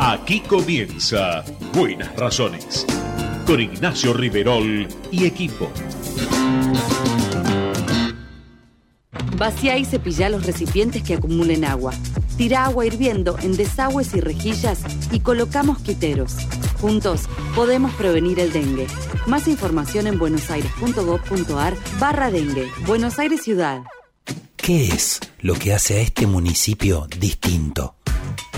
Aquí comienza Buenas Razones con Ignacio Riverol y equipo. Vacía y cepilla los recipientes que acumulen agua. Tira agua hirviendo en desagües y rejillas y coloca mosquiteros. Juntos podemos prevenir el dengue. Más información en buenosaires.gov.ar barra dengue. Buenos Aires Ciudad. ¿Qué es lo que hace a este municipio distinto?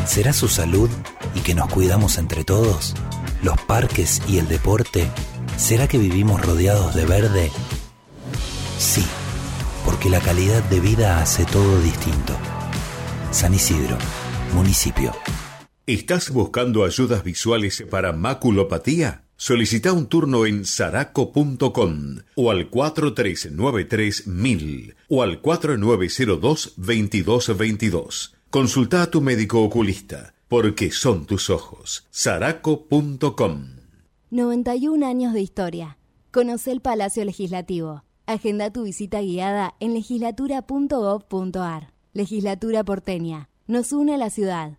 ¿Será su salud y que nos cuidamos entre todos? ¿Los parques y el deporte? ¿Será que vivimos rodeados de verde? Sí, porque la calidad de vida hace todo distinto. San Isidro, municipio. ¿Estás buscando ayudas visuales para maculopatía? Solicita un turno en saraco.com o al 4393 o al 4902-2222. Consulta a tu médico oculista, porque son tus ojos. saraco.com 91 años de historia. Conoce el Palacio Legislativo. Agenda tu visita guiada en legislatura.gov.ar. Legislatura porteña. Nos une a la ciudad.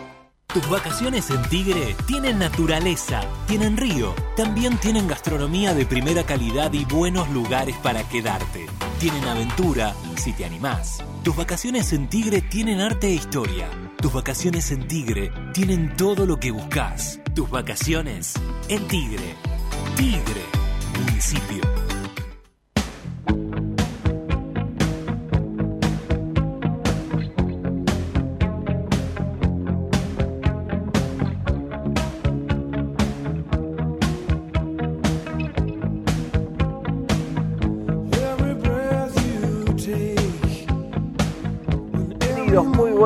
Tus vacaciones en Tigre tienen naturaleza, tienen río, también tienen gastronomía de primera calidad y buenos lugares para quedarte. Tienen aventura, si te animás. Tus vacaciones en Tigre tienen arte e historia. Tus vacaciones en Tigre tienen todo lo que buscas. Tus vacaciones en Tigre. Tigre, municipio.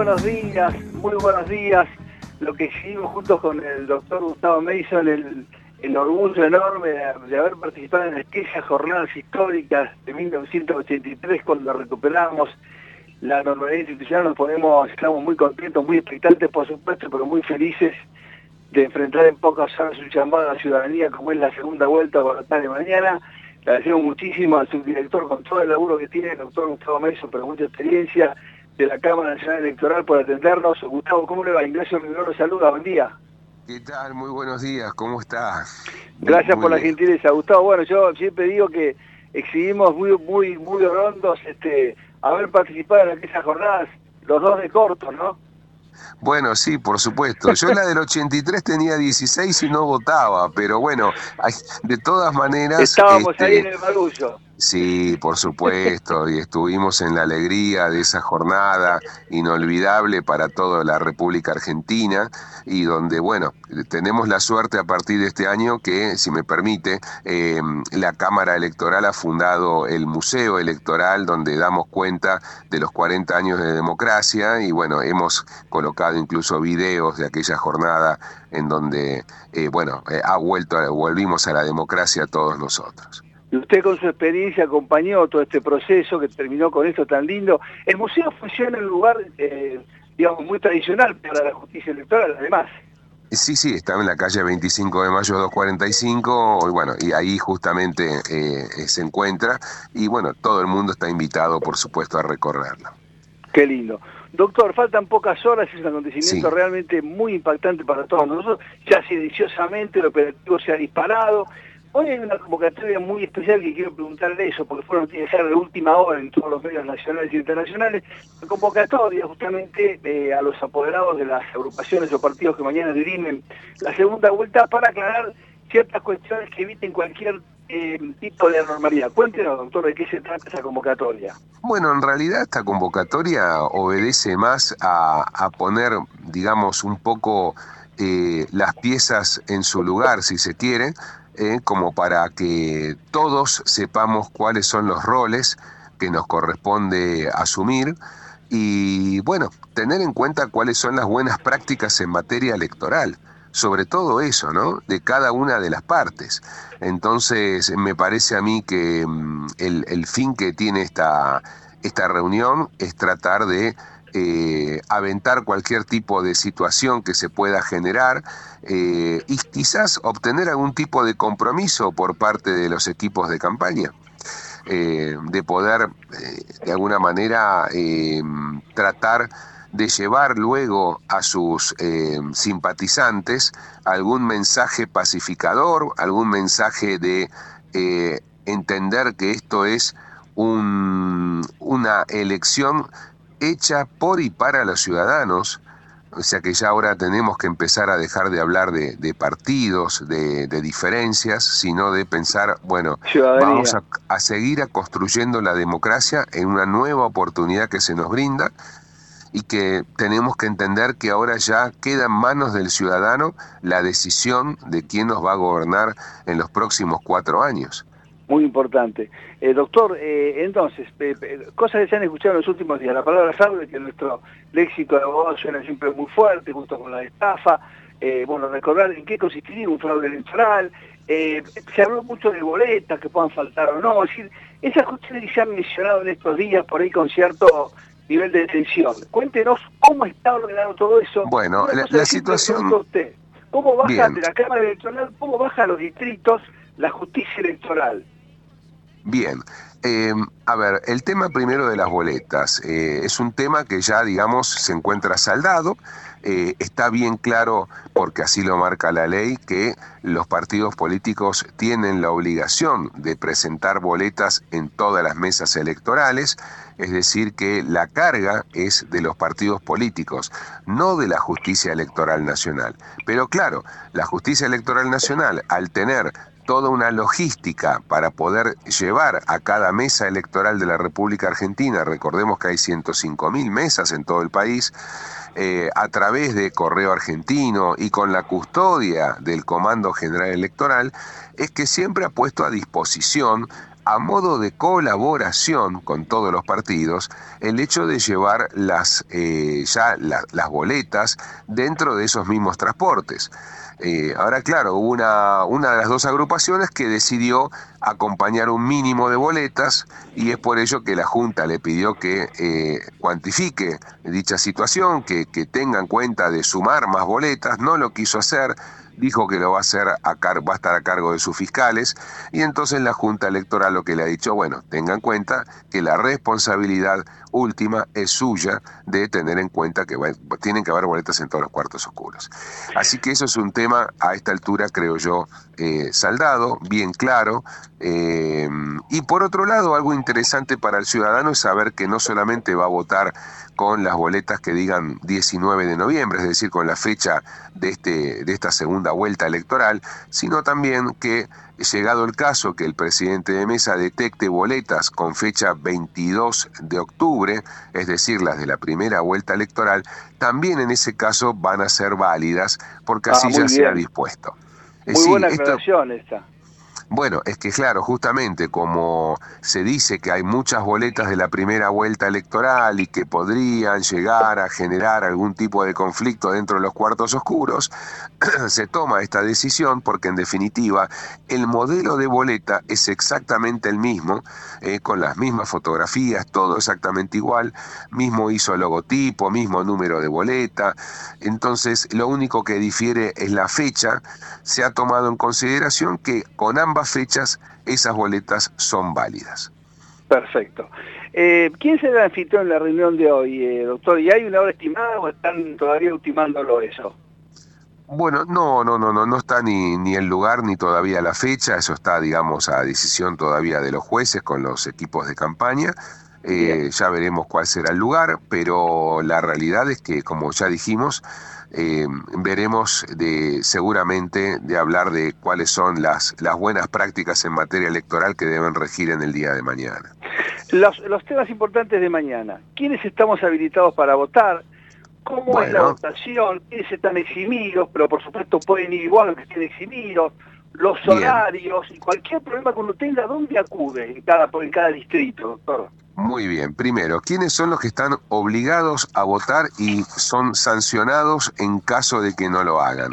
Buenos días, muy buenos días. Lo que hicimos juntos con el doctor Gustavo Mason, el, orgullo enorme de, haber participado en aquellas jornadas históricas de 1983 cuando recuperamos la normalidad institucional, nos ponemos, estamos muy contentos, muy expectantes por supuesto, pero muy felices de enfrentar en pocas horas su llamada a la ciudadanía como es la segunda vuelta por la tarde mañana. Le agradecemos muchísimo al subdirector con todo el laburo que tiene el doctor Gustavo Mason, pero mucha experiencia, de la Cámara Nacional Electoral por atendernos. Gustavo, ¿cómo le va? Ignacio Rivero lo saluda, buen día. ¿Qué tal? Muy buenos días, ¿cómo estás? Gracias por la gentileza, Gustavo. Bueno, yo siempre digo que exhibimos muy, muy, muy rondos este, haber participado en aquellas jornadas, los dos de corto, ¿no? Bueno, sí, por supuesto. Yo en la del 83 tenía 16 y no votaba, pero bueno, de todas maneras... Estábamos ahí en el barullo. Sí, por supuesto, y estuvimos en la alegría de esa jornada inolvidable para toda la República Argentina y donde, bueno, tenemos la suerte a partir de este año que, si me permite, em, la Cámara Electoral ha fundado el Museo Electoral donde damos cuenta de los 40 años de democracia y, bueno, hemos colocado incluso videos de aquella jornada en donde, eh, bueno, eh, ha vuelto, volvimos a la democracia todos nosotros. Y usted con su experiencia acompañó todo este proceso que terminó con esto tan lindo. El museo funciona en un lugar, eh, digamos, muy tradicional para la justicia electoral, además. Sí, sí, está en la calle 25 de mayo 245, y bueno, y ahí justamente eh, se encuentra, y bueno, todo el mundo está invitado, por supuesto, a recorrerlo. Qué lindo. Doctor, faltan pocas horas, es un acontecimiento realmente muy impactante para todos nosotros, ya silenciosamente el operativo se ha disparado, Hoy hay una convocatoria muy especial que quiero preguntarle eso, porque fueron ser de última hora en todos los medios nacionales e internacionales. La convocatoria justamente eh, a los apoderados de las agrupaciones o partidos que mañana dirimen la segunda vuelta para aclarar ciertas cuestiones que eviten cualquier eh, tipo de anormalidad. Cuéntenos, doctor, de qué se trata esa convocatoria. Bueno, en realidad esta convocatoria obedece más a, poner, digamos, un poco eh, las piezas en su lugar, si se quiere, eh, como para que todos sepamos cuáles son los roles que nos corresponde asumir y bueno, tener en cuenta cuáles son las buenas prácticas en materia electoral. sobre todo eso, ¿no? De cada una de las partes. Entonces, me parece a mí que mm, el, fin que tiene esta, esta reunión es tratar de eh, aventar cualquier tipo de situación que se pueda generar eh, y quizás obtener algún tipo de compromiso por parte de los equipos de campaña. Eh, de poder de alguna manera tratar de llevar luego a sus simpatizantes algún mensaje pacificador, algún mensaje de entender que esto es una elección hecha por y para los ciudadanos, o sea que ya ahora tenemos que empezar a dejar de hablar de, partidos, de, diferencias, sino de pensar, bueno, vamos a, seguir a construyendo la democracia en una nueva oportunidad que se nos brinda y que tenemos que entender que ahora ya queda en manos del ciudadano la decisión de quién nos va a gobernar en los próximos cuatro años muy importante. Eh, doctor, eh, entonces, cosas que se han escuchado en los últimos días. La palabra fraude, que nuestro léxico de abogado suena siempre muy fuerte, junto con la estafa. Eh, bueno, recordar en qué consistiría un fraude electoral. se habló mucho de boletas que puedan faltar o no. Es decir, esas cuestiones que se han mencionado en estos días por ahí con cierto nivel de tensión. Cuéntenos cómo está ordenado todo eso. Bueno, la, situación... Usted, ¿Cómo baja de la Cámara Electoral, cómo baja a los distritos la justicia electoral? Bien, em, a ver, el tema primero de las boletas eh, es un tema que ya, digamos, se encuentra saldado. Eh, está bien claro, porque así lo marca la ley, que los partidos políticos tienen la obligación de presentar boletas en todas las mesas electorales, es decir, que la carga es de los partidos políticos, no de la justicia electoral nacional. Pero claro, la justicia electoral nacional, al tener toda una logística para poder llevar a cada mesa electoral de la República Argentina, recordemos que hay 105 mil mesas en todo el país, eh, a través de correo argentino y con la custodia del Comando General Electoral, es que siempre ha puesto a disposición a modo de colaboración con todos los partidos el hecho de llevar las eh, ya las boletas dentro de esos mismos transportes. Eh, ahora, claro, hubo una, una de las dos agrupaciones que decidió acompañar un mínimo de boletas y es por ello que la Junta le pidió que eh, cuantifique dicha situación, que, que tenga en cuenta de sumar más boletas, no lo quiso hacer, dijo que lo va a hacer a va a estar a cargo de sus fiscales y entonces la Junta Electoral lo que le ha dicho, bueno, tenga en cuenta que la responsabilidad última es suya de tener en cuenta que tienen que haber boletas en todos los cuartos oscuros. Así que eso es un tema a esta altura, creo yo, eh, saldado, bien claro. Eh, y por otro lado, algo interesante para el ciudadano es saber que no solamente va a votar con las boletas que digan 19 de noviembre, es decir, con la fecha de, este, de esta segunda vuelta electoral, sino también que, llegado el caso que el presidente de mesa detecte boletas con fecha 22 de octubre, es decir, las de la primera vuelta electoral, también en ese caso van a ser válidas porque así ah, ya se ha dispuesto. Muy buena aclaración esta. Bueno, es que claro, justamente como se dice que hay muchas boletas de la primera vuelta electoral y que podrían llegar a generar algún tipo de conflicto dentro de los cuartos oscuros, se toma esta decisión porque en definitiva el modelo de boleta es exactamente el mismo, eh, con las mismas fotografías, todo exactamente igual, mismo hizo logotipo, mismo número de boleta, entonces lo único que difiere es la fecha, se ha tomado en consideración que con ambas fechas esas boletas son válidas. Perfecto. Eh, ¿Quién será el anfitrión en la reunión de hoy, eh, doctor? ¿Y hay una hora estimada o están todavía ultimándolo eso? Bueno, no, no, no, no, no está ni, ni el lugar ni todavía la fecha, eso está, digamos, a decisión todavía de los jueces con los equipos de campaña. Eh, ya veremos cuál será el lugar, pero la realidad es que, como ya dijimos, eh, veremos de, seguramente de hablar de cuáles son las, las buenas prácticas en materia electoral que deben regir en el día de mañana. Los, los temas importantes de mañana. ¿Quiénes estamos habilitados para votar? ¿Cómo es la votación? ¿Quiénes están eximidos? Pero por supuesto pueden ir igual a que estén eximidos. Los horarios y cualquier problema que uno tenga, ¿dónde acude en cada, en cada distrito, doctor? Muy bien, primero, ¿quiénes son los que están obligados a votar y son sancionados en caso de que no lo hagan?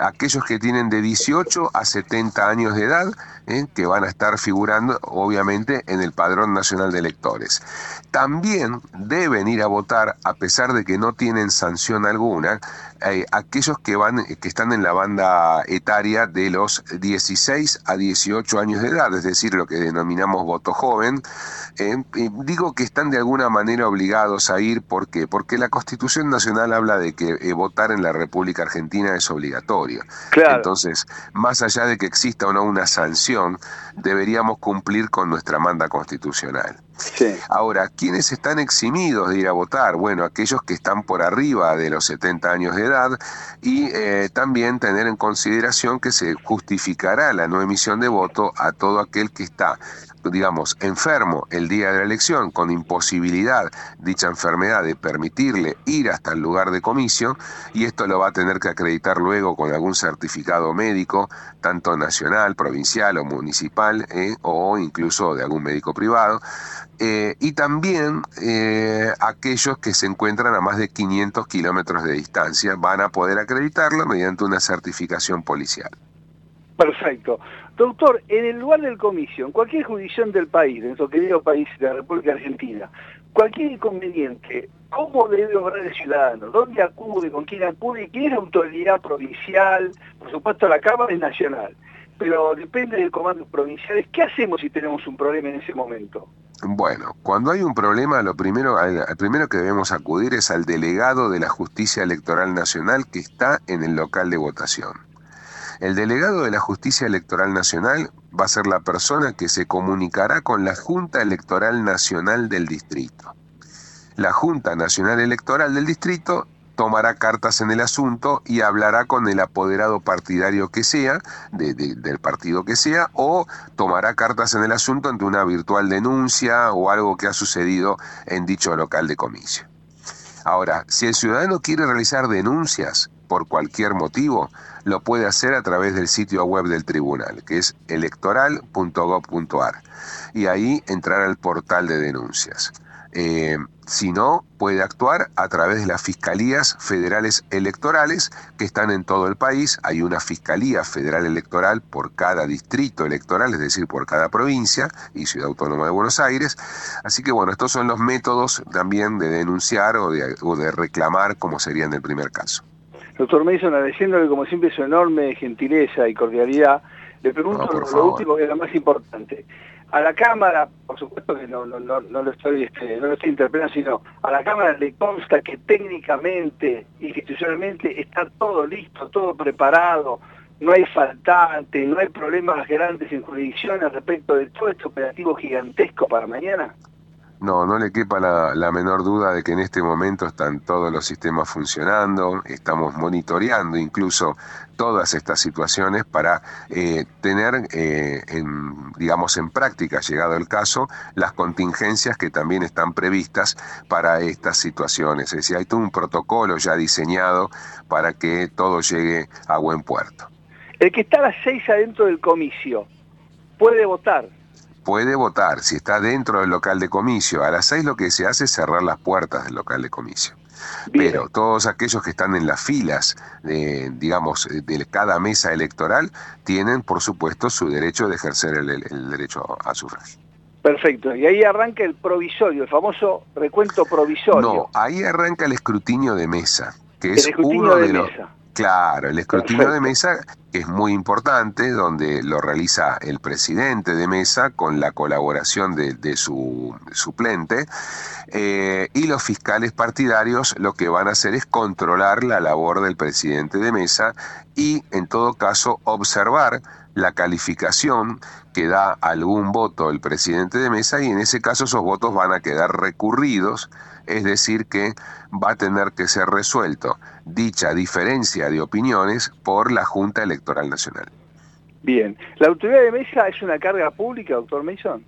aquellos que tienen de 18 a 70 años de edad, ¿eh? que van a estar figurando obviamente en el Padrón Nacional de Electores. También deben ir a votar, a pesar de que no tienen sanción alguna, eh, aquellos que van que están en la banda etaria de los 16 a 18 años de edad, es decir, lo que denominamos voto joven. Eh, digo que están de alguna manera obligados a ir, ¿por qué? Porque la Constitución Nacional habla de que votar en la República Argentina es obligatorio. Entonces, más allá de que exista o no una sanción, on deberíamos cumplir con nuestra manda constitucional. Ahora, ¿quiénes están eximidos de ir a votar? Bueno, aquellos que están por arriba de los 70 años de edad y eh, también tener en consideración que se justificará la no emisión de voto a todo aquel que está digamos, enfermo el día de la elección, con imposibilidad dicha enfermedad de permitirle ir hasta el lugar de comicio, y esto lo va a tener que acreditar luego con algún certificado médico, tanto nacional, provincial o municipal, eh, o incluso de algún médico privado, eh, y también eh, aquellos que se encuentran a más de 500 kilómetros de distancia van a poder acreditarlo mediante una certificación policial. Perfecto. Doctor, en el lugar del comicio, en cualquier jurisdicción del país, de nuestro querido país, de la República Argentina, cualquier inconveniente, ¿cómo debe obrar el ciudadano? ¿Dónde acude? ¿Con quién acude? ¿Quién es la autoridad provincial? Por supuesto, la Cámara es nacional, pero depende del comando provinciales. ¿Qué hacemos si tenemos un problema en ese momento? Bueno, cuando hay un problema, lo primero, al primero que debemos acudir es al delegado de la Justicia Electoral Nacional que está en el local de votación. El delegado de la Justicia Electoral Nacional va a ser la persona que se comunicará con la Junta Electoral Nacional del Distrito. La Junta Nacional Electoral del Distrito tomará cartas en el asunto y hablará con el apoderado partidario que sea, del partido que sea, o tomará cartas en el asunto ante una virtual denuncia o algo que ha sucedido en dicho local de comicio. Ahora, si el ciudadano quiere realizar denuncias por cualquier motivo, lo puede hacer a través del sitio web del tribunal, que es electoral.gov.ar, y ahí entrar al portal de denuncias. Eh, si no, puede actuar a través de las fiscalías federales electorales que están en todo el país. Hay una fiscalía federal electoral por cada distrito electoral, es decir, por cada provincia y ciudad autónoma de Buenos Aires. Así que bueno, estos son los métodos también de denunciar o de, o de reclamar, como sería en el primer caso. Doctor Mason, agradeciéndole como siempre su enorme gentileza y cordialidad, le pregunto lo, último que es lo más importante. A la Cámara, por supuesto que no, no, no, lo estoy este, no estoy sino a la Cámara le consta que técnicamente, institucionalmente, está todo listo, todo preparado, no hay faltante, no hay problemas grandes en jurisdicciones respecto de todo este operativo gigantesco para mañana. No, no le quepa la, menor duda de que en este momento están todos los sistemas funcionando, estamos monitoreando incluso todas estas situaciones para eh, tener, eh, en, digamos, en práctica, llegado el caso, las contingencias que también están previstas para estas situaciones. Es decir, hay todo un protocolo ya diseñado para que todo llegue a buen puerto. El que está a las seis adentro del comicio puede votar puede votar si está dentro del local de comicio. A las seis lo que se hace es cerrar las puertas del local de comicio. Pero todos aquellos que están en las filas, de, digamos, de cada mesa electoral, tienen, por supuesto, su derecho de ejercer el, derecho a sufragio. Perfecto, y ahí arranca el provisorio, el famoso recuento provisorio. No, ahí arranca el escrutinio de mesa, que es uno de, los... Claro, el escrutinio de mesa es muy importante, donde lo realiza el presidente de mesa con la colaboración de, su suplente, eh, y los fiscales partidarios lo que van a hacer es controlar la labor del presidente de mesa y, en todo caso, observar la calificación que da algún voto el presidente de mesa y en ese caso esos votos van a quedar recurridos, es decir, que va a tener que ser resuelto dicha diferencia de opiniones por la Junta Electoral Nacional. Bien, ¿la autoridad de mesa es una carga pública, doctor Mason?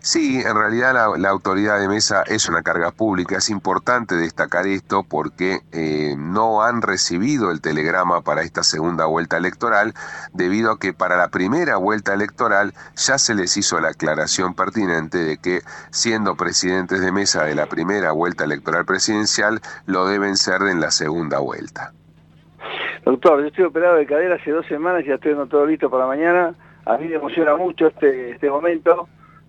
Sí, en realidad la, autoridad de mesa es una carga pública. Es importante destacar esto porque eh, no han recibido el telegrama para esta segunda vuelta electoral, debido a que para la primera vuelta electoral ya se les hizo la aclaración pertinente de que siendo presidentes de mesa de la primera vuelta electoral presidencial, lo deben ser en la segunda vuelta. Doctor, yo estoy operado de cadera hace dos semanas y ya estoy todo listo para mañana. A mí me emociona mucho este, este momento.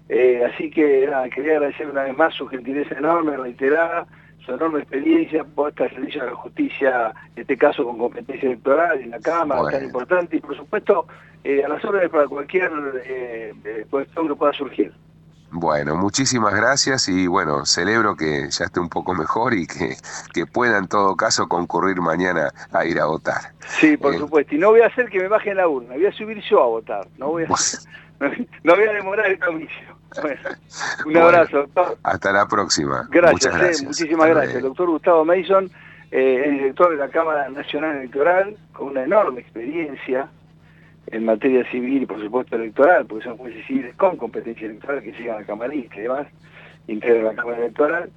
Eh, así que nada, quería agradecer una vez más su gentileza enorme, reiterada, su enorme experiencia puesta al servicio de la justicia, en este caso con competencia electoral en la Cámara, tan importante, y por supuesto eh, a las órdenes para cualquier eh, cuestión que pueda surgir. Bueno, muchísimas gracias y bueno, celebro que ya esté un poco mejor y que, que pueda en todo caso concurrir mañana a ir a votar. Sí, por supuesto. Y no voy a hacer que me baje la urna, voy a subir yo a votar. No voy a, no voy a demorar el comicio. Un abrazo, doctor. Hasta la próxima. Gracias, eh, muchísimas gracias. El doctor Gustavo Mason, eh, el director de la Cámara Nacional Electoral, con una enorme experiencia en materia civil y por supuesto electoral, porque son jueces civiles con competencia electoral que llegan a camarista y demás, integran la Cámara Electoral,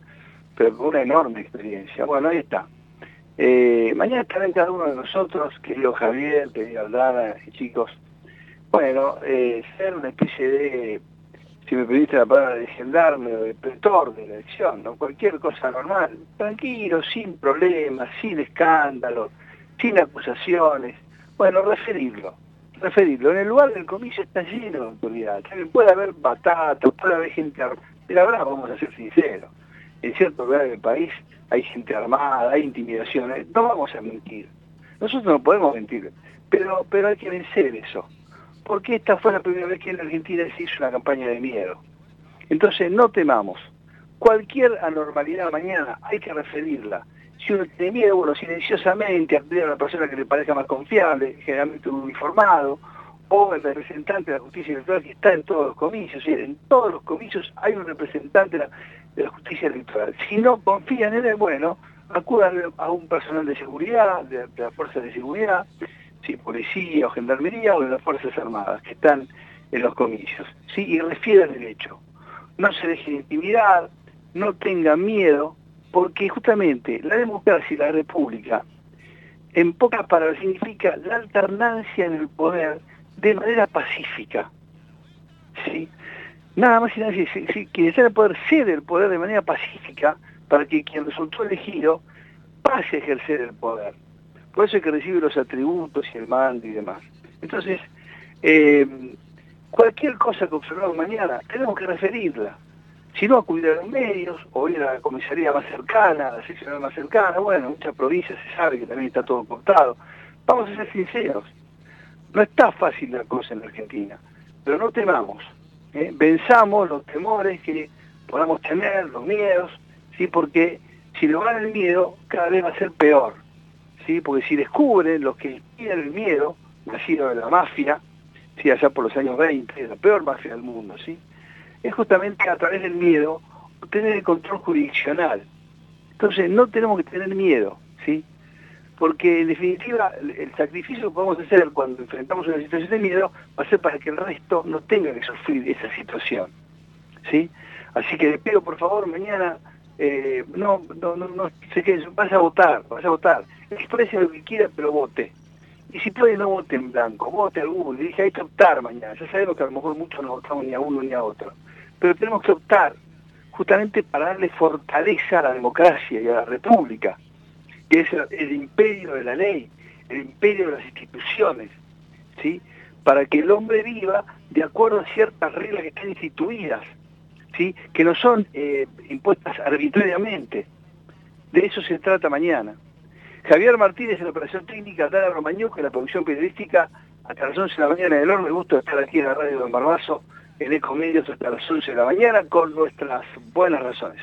pero con una enorme experiencia. Bueno, ahí está. Eh, mañana estarán cada uno de nosotros, querido Javier, querido Aldana y chicos, bueno, eh, ser una especie de, si me pediste la palabra, de gendarme o de pretor de la elección, ¿no? cualquier cosa normal, tranquilo, sin problemas, sin escándalos, sin acusaciones, bueno, referirlo, referirlo. En el lugar del comicio está lleno de autoridad, puede haber batatas, puede haber gente armada, pero ahora vamos a ser sinceros, en cierto lugar del país hay gente armada, hay intimidaciones, no vamos a mentir, nosotros no podemos mentir, pero, pero hay que vencer eso porque esta fue la primera vez que en Argentina se hizo una campaña de miedo. Entonces no temamos. Cualquier anormalidad mañana hay que referirla. Si uno tiene miedo, bueno, silenciosamente acudir a una persona que le parezca más confiable, generalmente un uniformado, o el representante de la justicia electoral que está en todos los comicios. En todos los comicios hay un representante de la, justicia electoral. Si no confían en él, bueno, acudan a un personal de seguridad, de, de la fuerza de seguridad, ¿sí? policía o gendarmería o de las Fuerzas Armadas que están en los comicios, ¿sí? y refieran el hecho. No se dejen intimidar, no tengan miedo, porque justamente la democracia y la república, en pocas palabras, significa la alternancia en el poder de manera pacífica. ¿sí? Nada más y nada más, si, quien está en el poder cede el poder de manera pacífica para que quien resultó elegido pase a ejercer el poder. Por eso es que recibe los atributos y el mando y demás. Entonces, eh, cualquier cosa que observamos mañana, tenemos que referirla. Si no, acudir a los medios o ir a la comisaría más cercana, a la sección más cercana. Bueno, en muchas provincias se sabe que también está todo cortado. Vamos a ser sinceros. No está fácil la cosa en la Argentina, pero no temamos. ¿eh? Venzamos los temores que podamos tener, los miedos, ¿sí? porque si lo van el miedo, cada vez va a ser peor. ¿Sí? porque si descubren los que tienen el miedo, nacido de la mafia, ¿sí? allá por los años 20, la peor mafia del mundo, ¿sí? es justamente a través del miedo obtener el control jurisdiccional. Entonces no tenemos que tener miedo, ¿sí? porque en definitiva el sacrificio que podemos hacer cuando enfrentamos una situación de miedo va a ser para que el resto no tenga que sufrir esa situación. ¿sí? Así que les pido por favor mañana eh, no, no, no, no sé qué, vas a votar, vas a votar. Exprese lo que quiera, pero vote. Y si puede, no vote en blanco, vote alguno. Y dije, hay que optar mañana. Ya sabemos que a lo mejor muchos no votamos ni a uno ni a otro. Pero tenemos que optar justamente para darle fortaleza a la democracia y a la república, que es el, imperio de la ley, el imperio de las instituciones, ¿sí? para que el hombre viva de acuerdo a ciertas reglas que están instituidas que no son eh, impuestas arbitrariamente. De eso se trata mañana. Javier Martínez en la operación técnica, Dara Romañuca en la producción periodística, hasta las 11 de la mañana, el enorme gusto de estar aquí en la radio de Barbazo, en Ecomedios hasta las 11 de la mañana, con nuestras buenas razones.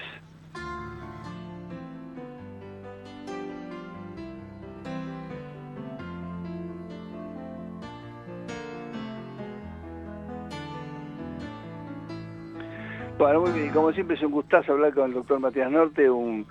Bueno, muy bien, como siempre es un gustazo hablar con el doctor Matías Norte, un,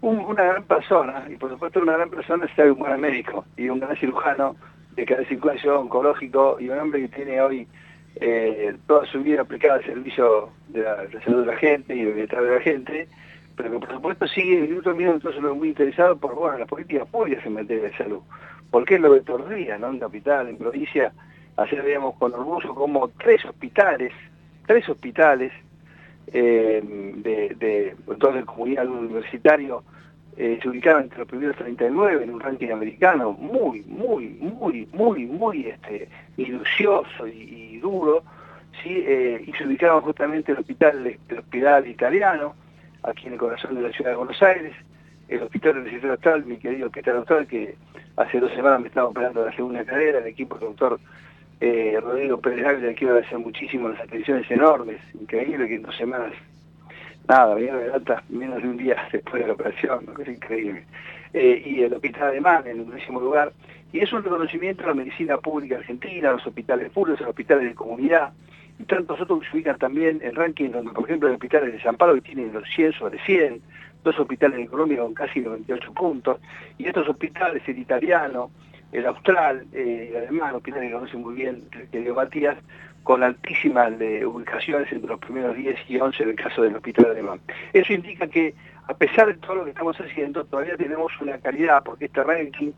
una gran persona, y por supuesto una gran persona es un buen médico y un gran cirujano de cada circulación oncológico y un hombre que tiene hoy eh, toda su vida aplicada al servicio de la, salud de la gente y del bienestar de la gente, pero que por supuesto sigue minuto a minuto muy interesado por bueno, las políticas públicas en materia de salud. Porque es lo de Tordía, ¿no? En capital, en provincia, ayer veíamos con orgullo como tres hospitales, tres hospitales eh, de, de todo el comunidad universitario eh, se ubicaron entre los primeros 39 en un ranking americano muy, muy, muy, muy, muy este, minucioso y, duro, ¿sí? Eh, y se ubicaron justamente el hospital, el hospital italiano, aquí en el corazón de la ciudad de Buenos Aires, el hospital Distrito Austral, mi querido hospital austral, que hace dos semanas me estaba operando la segunda cadera, el equipo del doctor eh, Rodrigo Pérez Ávila, quiero agradecer muchísimo las atenciones enormes, increíble que en dos semanas nada, vinieron de menos de un día después de la operación, es increíble. Eh, y el hospital alemán en un décimo lugar. Y es un reconocimiento a la medicina pública argentina, a los hospitales públicos, a los hospitales de comunidad, y tantos otros que se ubican también en ranking, donde por ejemplo el hospital de San Pablo que tienen los 100 sobre 100, dos hospitales en Colombia con casi 98 puntos, y estos hospitales, el italiano, el austral, eh, el alemán, hospitales que conoce muy bien el querido Matías, con altísimas ubicaciones entre los primeros 10 y 11 del caso del hospital alemán. Eso indica que, a pesar de todo lo que estamos haciendo, todavía tenemos una calidad, porque este ranking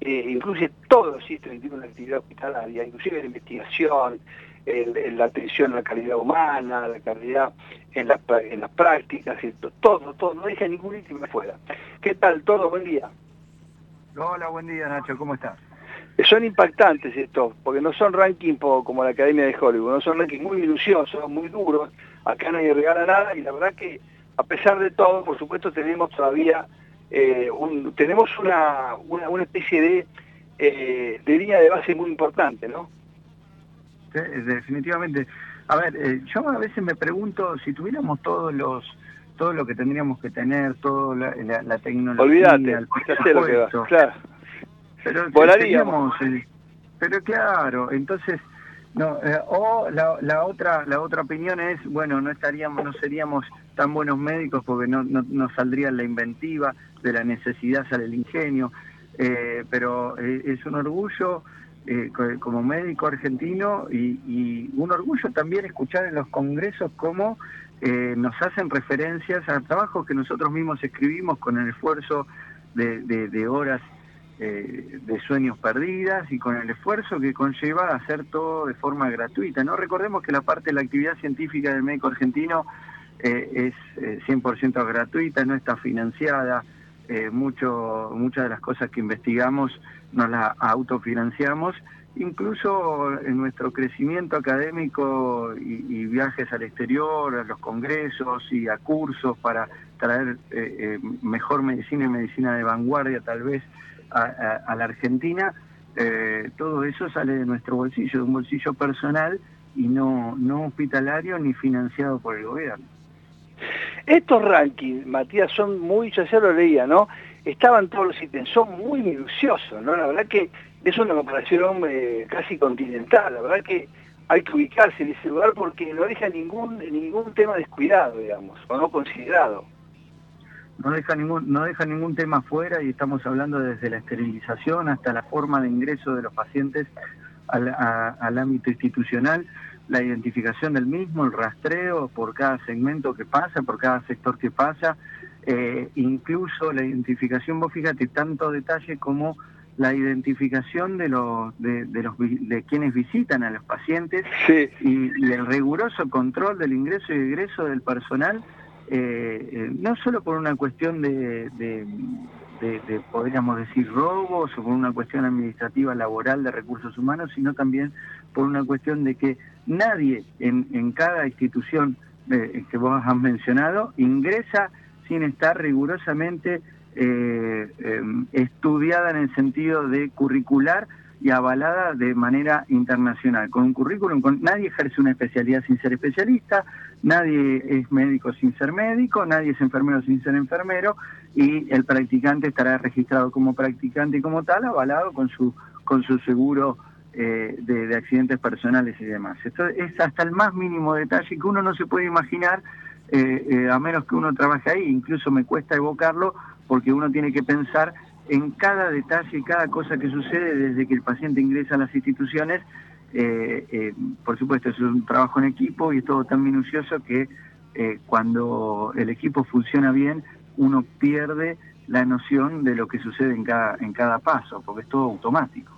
eh, incluye todo los sistemas de la actividad hospitalaria, inclusive la investigación, la atención a la calidad humana, la calidad en en las prácticas, todo, todo, no deja ningún ítem afuera. ¿Qué tal? ¿Todo? Buen día. Hola, buen día Nacho, ¿cómo estás? son impactantes estos, porque no son rankings como la Academia de Hollywood, no son rankings muy minuciosos, muy duros, acá nadie regala nada y la verdad que a pesar de todo, por supuesto tenemos todavía eh, tenemos una, una, especie de, eh, de línea de base muy importante, ¿no? Sí, definitivamente. A ver, eh, yo a veces me pregunto si tuviéramos todos los todo lo que tendríamos que tener, toda la, tecnología, Olvídate, el lo que va, claro. Pero pero claro, entonces no eh, o la, otra la otra opinión es bueno no estaríamos no seríamos tan buenos médicos porque no no, saldría la inventiva de la necesidad sale el ingenio eh, pero eh, es un orgullo como médico argentino y, y, un orgullo también escuchar en los congresos cómo nos hacen referencias a trabajos que nosotros mismos escribimos con el esfuerzo de, de, horas eh, de sueños perdidas y con el esfuerzo que conlleva hacer todo de forma gratuita. No recordemos que la parte de la actividad científica del médico argentino eh, es 100% eh, gratuita, no está financiada. mucho, muchas de las cosas que investigamos nos las autofinanciamos. Incluso en nuestro crecimiento académico y, viajes al exterior, a los congresos y a cursos para traer mejor medicina y medicina de vanguardia tal vez a, la Argentina, eh, todo eso sale de nuestro bolsillo, de un bolsillo personal y no, no hospitalario ni financiado por el gobierno. Estos rankings, Matías, son muy, yo ya lo leía, ¿no? Estaban todos los ítems, son muy minuciosos, ¿no? La verdad que es una comparación eh, casi continental, la verdad que hay que ubicarse en ese lugar porque no deja ningún, ningún tema descuidado, digamos, o no considerado. No deja ningún no deja ningún tema fuera y estamos hablando desde la esterilización hasta la forma de ingreso de los pacientes al, ámbito institucional, la identificación del mismo, el rastreo por cada segmento que pasa, por cada sector que pasa, eh, incluso la identificación, vos fíjate, tanto detalle como la identificación de los de, los de quienes visitan a los pacientes y, y el riguroso control del ingreso y egreso del personal eh, eh, no solo por una cuestión de, de, podríamos decir, robos o por una cuestión administrativa, laboral, de recursos humanos, sino también por una cuestión de que nadie en, en cada institución eh, que vos has mencionado ingresa sin estar rigurosamente estudiada en el sentido de curricular y avalada de manera internacional, con un currículum, con, nadie ejerce una especialidad sin ser especialista, nadie es médico sin ser médico, nadie es enfermero sin ser enfermero, y el practicante estará registrado como practicante y como tal, avalado con su, con su seguro eh, de, accidentes personales y demás. Esto es hasta el más mínimo detalle que uno no se puede imaginar, eh, eh, a menos que uno trabaje ahí, incluso me cuesta evocarlo, porque uno tiene que pensar en cada detalle y cada cosa que sucede desde que el paciente ingresa a las instituciones. Eh, eh, por supuesto, es un trabajo en equipo y es todo tan minucioso que eh, cuando el equipo funciona bien, uno pierde la noción de lo que sucede en cada, en cada paso, porque es todo automático.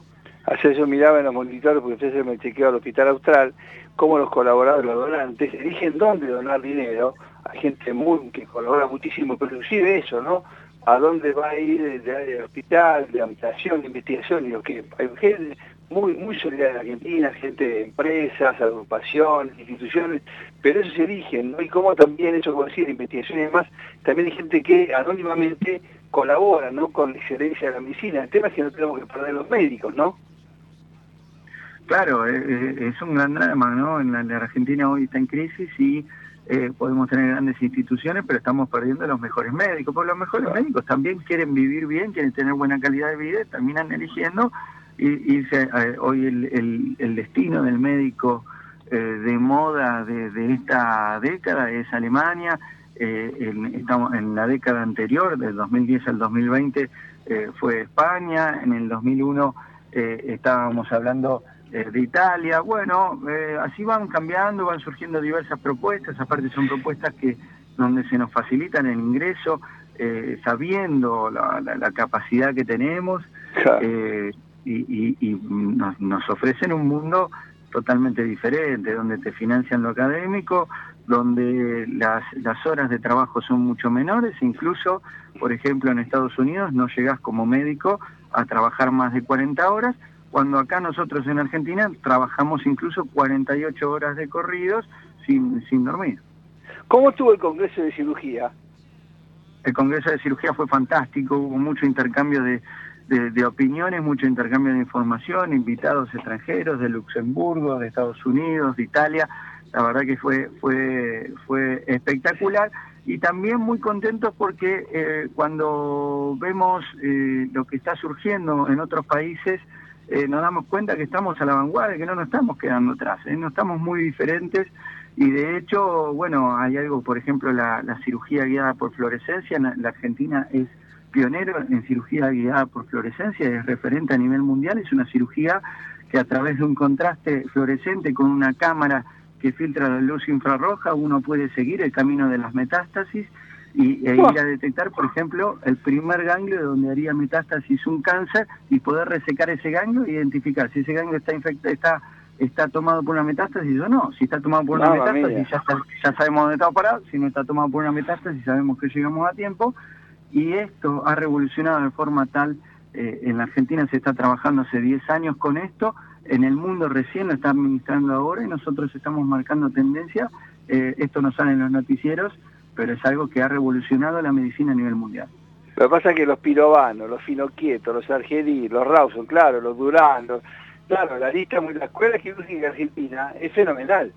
Ayer yo miraba en los monitores, porque usted se me chequeó al Hospital Austral, cómo los colaboradores, los donantes, eligen dónde donar dinero. Hay gente muy que colabora muchísimo, pero inclusive eso, ¿no? A dónde va a ir el, hospital, de habitación, de investigación, y lo que hay gente muy, muy solidaria en Argentina, gente de empresas, agrupaciones, instituciones, pero eso se eligen, ¿no? Y como también eso, como decía, de investigación y demás, también hay gente que anónimamente colabora, ¿no? Con la excelencia de la medicina. El tema es que no tenemos que perder los médicos, ¿no? Claro, eh, eh, es un gran drama, ¿no? En la, Argentina hoy está en crisis y eh, podemos tener grandes instituciones, pero estamos perdiendo los mejores médicos, porque los mejores médicos también quieren vivir bien, quieren tener buena calidad de vida, terminan eligiendo irse hoy el, el, destino del médico de moda de, esta década es Alemania, en, estamos en la década anterior, del 2010 al 2020, fue España, en el 2001 estábamos hablando eh, de Italia, bueno, eh, así van cambiando, van surgiendo diversas propuestas, aparte son propuestas que donde se nos facilitan el ingreso, eh, sabiendo la, capacidad que tenemos y, nos, ofrecen un mundo totalmente diferente, donde te financian lo académico, donde las, las horas de trabajo son mucho menores, incluso, por ejemplo, en Estados Unidos no llegas como médico a trabajar más de 40 horas, cuando acá nosotros en Argentina trabajamos incluso 48 horas de corridos sin, sin dormir. ¿Cómo estuvo el Congreso de Cirugía? El Congreso de Cirugía fue fantástico, hubo mucho intercambio de, de, opiniones, mucho intercambio de información, invitados extranjeros de Luxemburgo, de Estados Unidos, de Italia. La verdad que fue, fue, fue espectacular y también muy contentos porque eh, cuando vemos eh, lo que está surgiendo en otros países, eh, nos damos cuenta que estamos a la vanguardia, que no nos estamos quedando atrás, ¿eh? no estamos muy diferentes y de hecho, bueno, hay algo, por ejemplo, la, cirugía guiada por fluorescencia, la Argentina es pionero en cirugía guiada por fluorescencia, es referente a nivel mundial, es una cirugía que a través de un contraste fluorescente con una cámara que filtra la luz infrarroja uno puede seguir el camino de las metástasis y e ir a detectar, por ejemplo, el primer ganglio de donde haría metástasis un cáncer y poder resecar ese ganglio e identificar si ese ganglio está infectado, está está tomado por una metástasis o no. Si está tomado por una metástasis ya, ya sabemos dónde está parado, si no está tomado por una metástasis sabemos que llegamos a tiempo. Y esto ha revolucionado de forma tal, eh, en la Argentina se está trabajando hace 10 años con esto, en el mundo recién lo está administrando ahora y nosotros estamos marcando tendencia, eh, esto nos sale en los noticieros, pero es algo que ha revolucionado la medicina a nivel mundial. Lo que pasa es que los pirovanos, los finoquietos, los argerí, los Rawson, claro, los Durán, claro, la lista de la escuela quirúrgica argentina es fenomenal.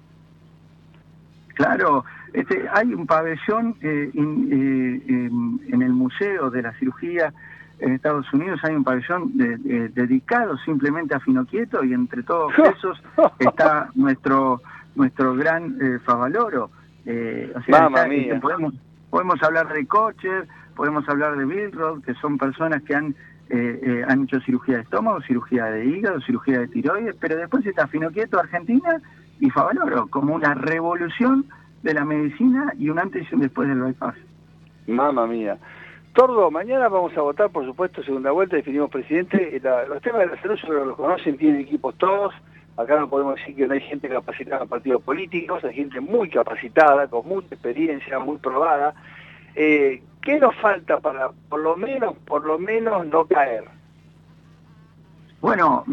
Claro, este, hay un pabellón eh, eh, en el Museo de la Cirugía en Estados Unidos, hay un pabellón dedicado simplemente a Finoquieto y entre todos esos está nuestro nuestro gran eh, Favaloro. Eh, o sea, este, podemos, podemos hablar de Kocher, podemos hablar de Bilrod, que son personas que han, eh, eh, han hecho cirugía de estómago, cirugía de hígado, cirugía de tiroides, pero después está Finoquieto, Argentina, y Favaloro, como una revolución de la medicina y un antes y un después del bypass. Mamma mía. Tordo, mañana vamos a votar, por supuesto, segunda vuelta, definimos presidente. los temas de la salud, yo los conocen, tienen equipos todos. Acá no podemos decir que no hay gente capacitada en partidos políticos, hay gente muy capacitada, con mucha experiencia, muy probada. Eh, ¿Qué nos falta para, por lo menos, por lo menos, no caer? Bueno,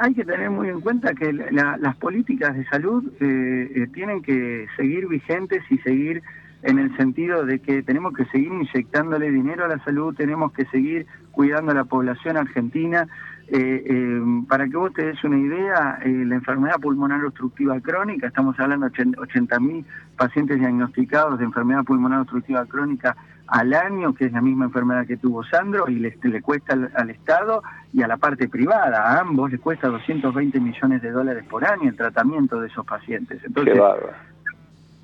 hay que tener muy en cuenta que las políticas de salud eh, eh, tienen que seguir vigentes y seguir en el sentido de que tenemos que seguir inyectándole dinero a la salud, tenemos que seguir cuidando a la población argentina, eh, eh, para que vos te des una idea, eh, la enfermedad pulmonar obstructiva crónica, estamos hablando de 80.000 pacientes diagnosticados de enfermedad pulmonar obstructiva crónica al año, que es la misma enfermedad que tuvo Sandro, y le, le cuesta al, Estado y a la parte privada, a ambos les cuesta 220 millones de dólares por año el tratamiento de esos pacientes. Entonces,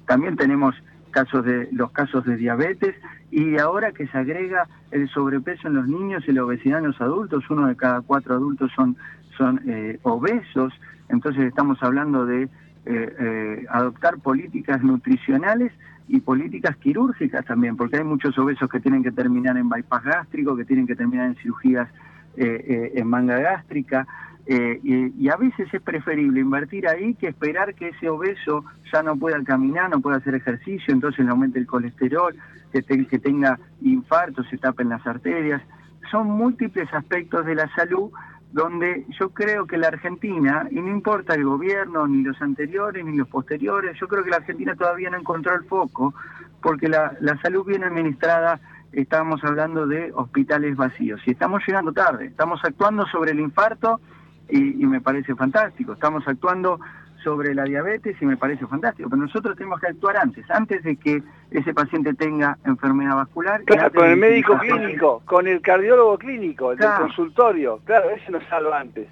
también tenemos casos de los casos de diabetes y ahora que se agrega el sobrepeso en los niños y la obesidad en los adultos, uno de cada cuatro adultos son son eh, obesos, entonces estamos hablando de eh, eh, adoptar políticas nutricionales y políticas quirúrgicas también, porque hay muchos obesos que tienen que terminar en bypass gástrico, que tienen que terminar en cirugías en manga gástrica, Eh, y, a veces es preferible invertir ahí que esperar que ese obeso ya no pueda caminar, no pueda hacer ejercicio, entonces le aumente el colesterol, que, que tenga infartos, se tapen las arterias. Son múltiples aspectos de la salud donde yo creo que la Argentina, y no importa el gobierno, ni los anteriores, ni los posteriores, yo creo que la Argentina todavía no encontró el foco, porque la, la salud bien administrada, estamos hablando de hospitales vacíos, y estamos llegando tarde, estamos actuando sobre el infarto, y, me parece fantástico. Estamos actuando sobre la diabetes y me parece fantástico, pero nosotros tenemos que actuar antes, antes de que ese paciente tenga enfermedad vascular. Claro, con el médico clínico, con el cardiólogo clínico, el del consultorio, claro, ese nos salva antes.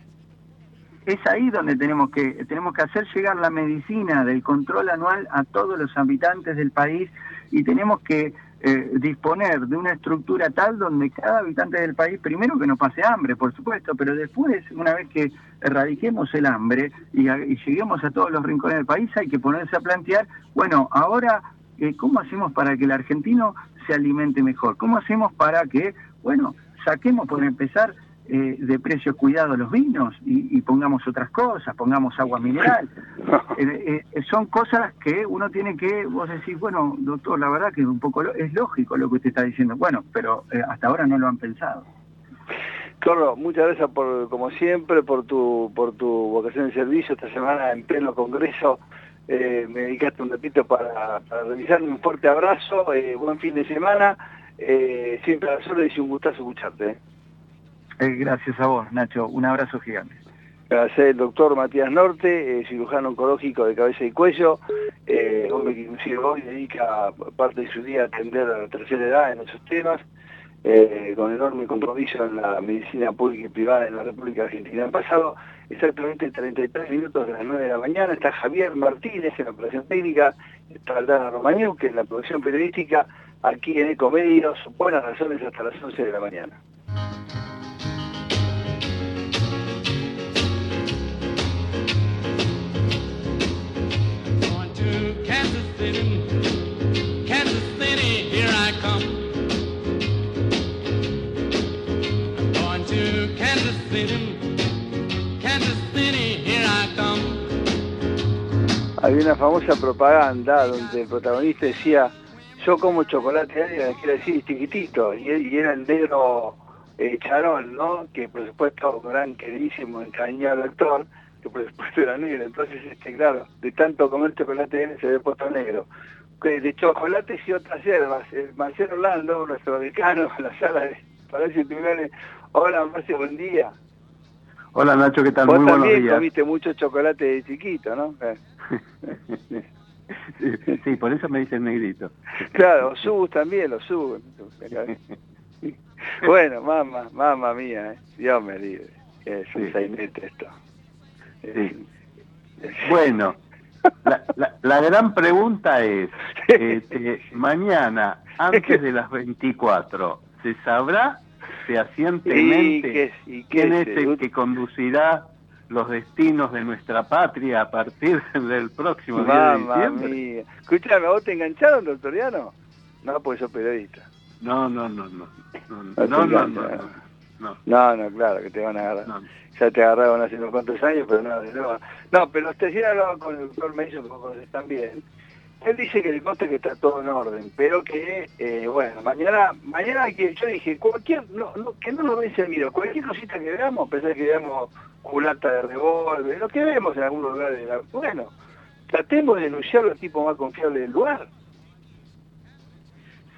Es ahí donde tenemos que tenemos que hacer llegar la medicina del control anual a todos los habitantes del país y tenemos que eh, disponer de una estructura tal donde cada habitante del país, primero que no pase hambre, por supuesto, pero después, una vez que erradiquemos el hambre y, lleguemos a todos los rincones del país, hay que ponerse a plantear, bueno, ahora, eh, ¿cómo hacemos para que el argentino se alimente mejor? ¿Cómo hacemos para que, bueno, saquemos por empezar eh, de precio cuidado los vinos y, pongamos otras cosas, pongamos agua mineral. Eh, eh, son cosas que uno tiene que, vos decís, bueno, doctor, la verdad que es un poco, es lógico lo que usted está diciendo, bueno, pero hasta ahora no lo han pensado. Carlos, muchas gracias por, como siempre, por tu, por tu vocación de servicio esta semana en pleno congreso. me dedicaste un ratito para, para revisarme, un fuerte abrazo, buen fin de semana, siempre a la sola y un gustazo escucharte. Eh, gracias a vos, Nacho. Un abrazo gigante. Gracias, doctor Matías Norte, eh, cirujano oncológico de cabeza y cuello, eh, hombre que inclusive hoy dedica parte de su día a atender a la tercera edad en esos temas, con enorme compromiso en la medicina pública y privada en la República Argentina. Han pasado exactamente 33 minutos de las 9 de la mañana, está Javier Martínez en la operación técnica, está Aldana que en la producción periodística, aquí en Ecomedios, buenas razones hasta las 11 de la mañana. Había una famosa propaganda donde el protagonista decía, yo como chocolate quiere decir chiquitito, y, era el negro eh, Charol, ¿no? Que por supuesto, gran queridísimo, encañado actor, que por supuesto era negro. Entonces, este, claro, de tanto comer chocolate se había puesto negro. De chocolates y otras hierbas. Marcelo Orlando, nuestro decano, en la sala de Palacio Tribunales. Hola, Marcelo, buen día. Hola, Nacho, ¿qué tal? Muy buenos días. comiste mucho chocolate de chiquito, ¿no? sí, por eso me dicen negrito. Claro, subos también, lo subo. bueno, mamá, mamá mía, eh. Dios me libre. Es un esto. Bueno, la, gran pregunta es, este, mañana, antes de las 24, ¿se sabrá fehacientemente quién es el que conducirá los destinos de nuestra patria a partir del próximo día de diciembre? Mía. Escuchame, ¿vos te engancharon, doctoriano? No, pues sos periodista. No, no, no, no. No, no, no, no, no, no, claro, que te van a agarrar ya te agarraron hace unos cuantos años, pero no, de nuevo. No, pero usted sí hablaba con el doctor Mason, que vos conocés también. Él dice que le consta que está todo en orden, pero que, eh, bueno, mañana, mañana que yo dije, cualquier, no, no, que no nos vence el miedo, cualquier cosita que veamos, pensar que veamos culata de revólver, lo que vemos en algún lugar de la... Bueno, tratemos de denunciarlo al tipo más confiable del lugar.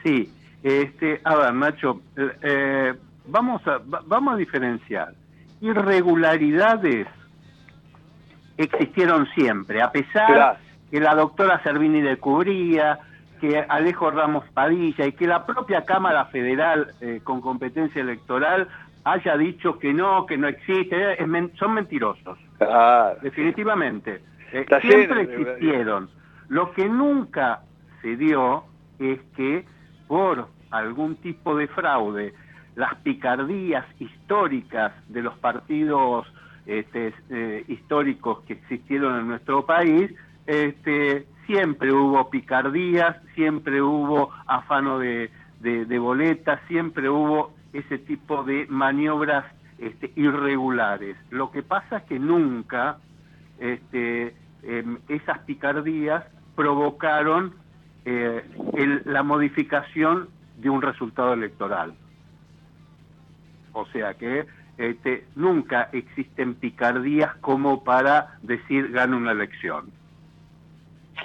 Sí, este, a ver, Nacho, eh, vamos, a, vamos a diferenciar irregularidades existieron siempre, a pesar que la doctora Servini descubría, que Alejo Ramos Padilla y que la propia Cámara Federal eh, con competencia electoral haya dicho que no, que no existe, son mentirosos. Definitivamente. Eh, siempre existieron. Lo que nunca se dio es que por algún tipo de fraude las picardías históricas de los partidos este, eh, históricos que existieron en nuestro país, este, siempre hubo picardías, siempre hubo afano de, de, boletas, siempre hubo ese tipo de maniobras este, irregulares. Lo que pasa es que nunca este, em, esas picardías provocaron eh, la modificación de un resultado electoral. O sea que este, nunca existen picardías como para decir gana una elección.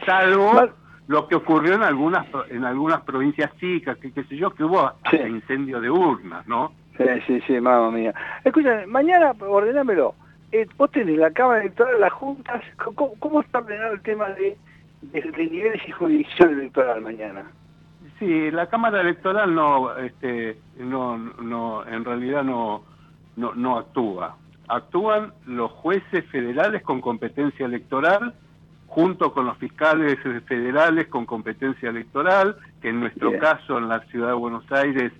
Salvo lo que ocurrió en algunas en algunas provincias chicas, que qué sé yo, que hubo hasta incendio de urnas, ¿no? Sí, sí, sí, mamá mía. Escucha, mañana ordenámelo. Eh, vos tenés la Cámara Electoral, las juntas, ¿cómo, está ordenado el tema de, de, niveles y jurisdicción electoral mañana? Sí, la Cámara Electoral no, este, no, no, en realidad no, no, no actúa. Actúan los jueces federales con competencia electoral junto con los fiscales federales con competencia electoral, que en nuestro caso en la ciudad de Buenos Aires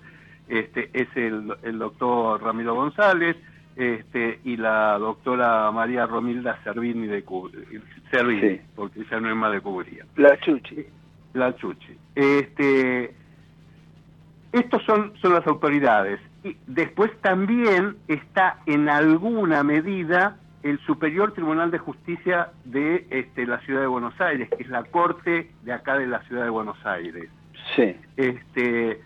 este, es el, el doctor Ramiro González este, y la doctora María Romilda Servini de Servini, porque ella no es más de Cubría. La Chuchi. La Chuchi. Este, estos son, son las autoridades. Y después también está en alguna medida el Superior Tribunal de Justicia de este, la Ciudad de Buenos Aires, que es la corte de acá de la Ciudad de Buenos Aires. Sí. Este,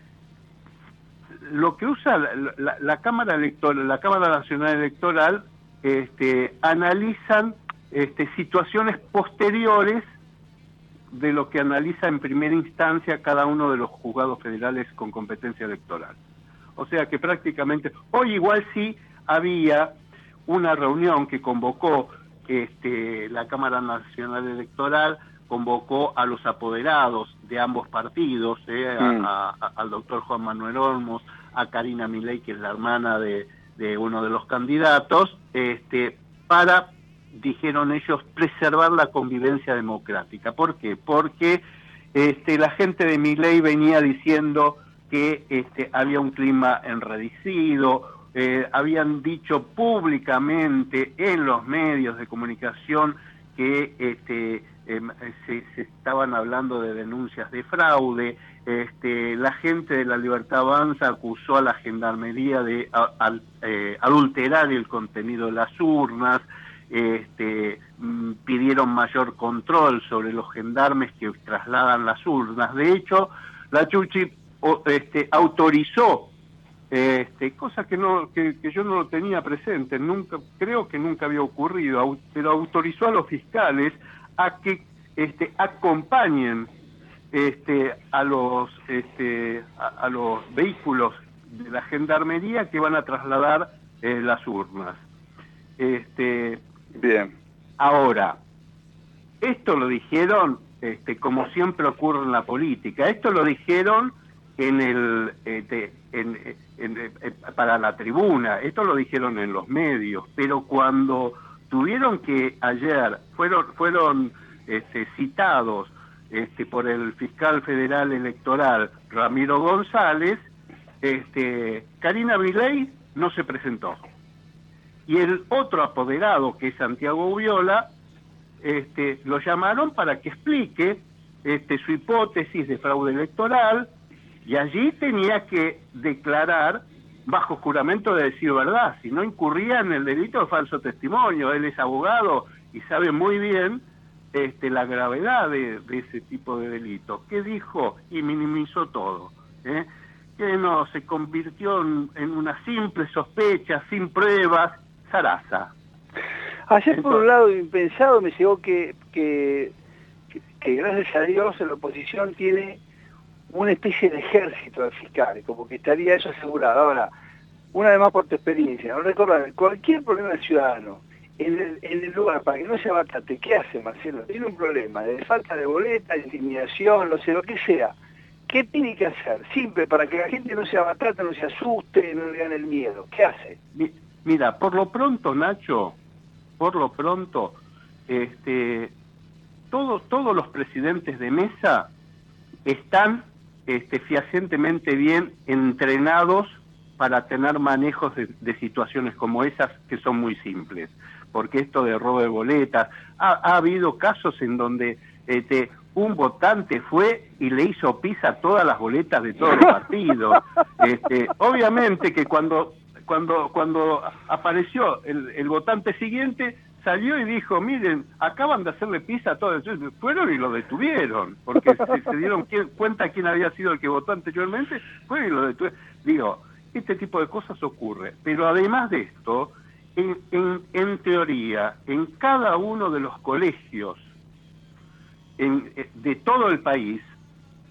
lo que usa la, Cámara Electoral, la Cámara Nacional Electoral, este, analizan este, situaciones posteriores de lo que analiza en primera instancia cada uno de los juzgados federales con competencia electoral. O sea que prácticamente, hoy igual sí había una reunión que convocó este, la Cámara Nacional Electoral, convocó a los apoderados de ambos partidos, eh, mm. al doctor Juan Manuel Olmos, a Karina Milei, que es la hermana de, de uno de los candidatos, este, para, dijeron ellos, preservar la convivencia democrática. ¿Por qué? Porque este, la gente de Milei venía diciendo que este, había un clima enredecido, eh, habían dicho públicamente en los medios de comunicación que este, em, se, estaban hablando de denuncias de fraude. Este, la gente de la Libertad Avanza acusó a la Gendarmería de eh, adulterar el contenido de las urnas. Este, mm, pidieron mayor control sobre los gendarmes que trasladan las urnas. De hecho, la Chuchi este, autorizó este, cosa que no que, yo no lo tenía presente, nunca creo que nunca había ocurrido, pero autorizó a los fiscales a que este, acompañen este, a los este, a, los vehículos de la gendarmería que van a trasladar eh, las urnas. Este, Bien. Ahora, esto lo dijeron, este, como siempre ocurre en la política, esto lo dijeron en el este, en, eh, para la tribuna, esto lo dijeron en los medios, pero cuando tuvieron que ayer fueron fueron este, citados este, por el fiscal federal electoral Ramiro González, este, Karina Viley no se presentó. Y el otro apoderado, que es Santiago Ubiola, este, lo llamaron para que explique este, su hipótesis de fraude electoral, y allí tenía que declarar bajo juramento de decir verdad, si no incurría en el delito de falso testimonio. Él es abogado y sabe muy bien este, la gravedad de, ese tipo de delito. ¿Qué dijo? Y minimizó todo. ¿eh? Que no se convirtió en, una simple sospecha, sin pruebas, zaraza. Ayer, por un lado, impensado, me llegó que, que, que gracias a Dios la oposición tiene una especie de ejército de fiscales, como que estaría eso asegurado. Ahora, una vez más por tu experiencia, no recordar, cualquier problema del ciudadano, en el, en el lugar para que no se abatate, ¿qué hace Marcelo? Tiene un problema de falta de boleta, de intimidación, no sé, lo que sea. ¿Qué tiene que hacer? Simple, para que la gente no se abatate, no se asuste, no le gane el miedo. ¿Qué hace? Mira, por lo pronto, Nacho, por lo pronto, este, todos, todos los presidentes de mesa están este, fehacientemente bien entrenados para tener manejos de, situaciones como esas que son muy simples, porque esto de robo de boletas, ha, habido casos en donde este, un votante fue y le hizo pis a todas las boletas de todos los partidos. Este, obviamente que cuando cuando, cuando apareció el, el votante siguiente, salió y dijo, miren, acaban de hacerle pisa a todos. Fueron y lo detuvieron, porque se, dieron cuenta quién había sido el que votó anteriormente, fueron y lo detuvieron. Digo, este tipo de cosas ocurre. Pero además de esto, en, en, en teoría, en cada uno de los colegios en, eh, de todo el país,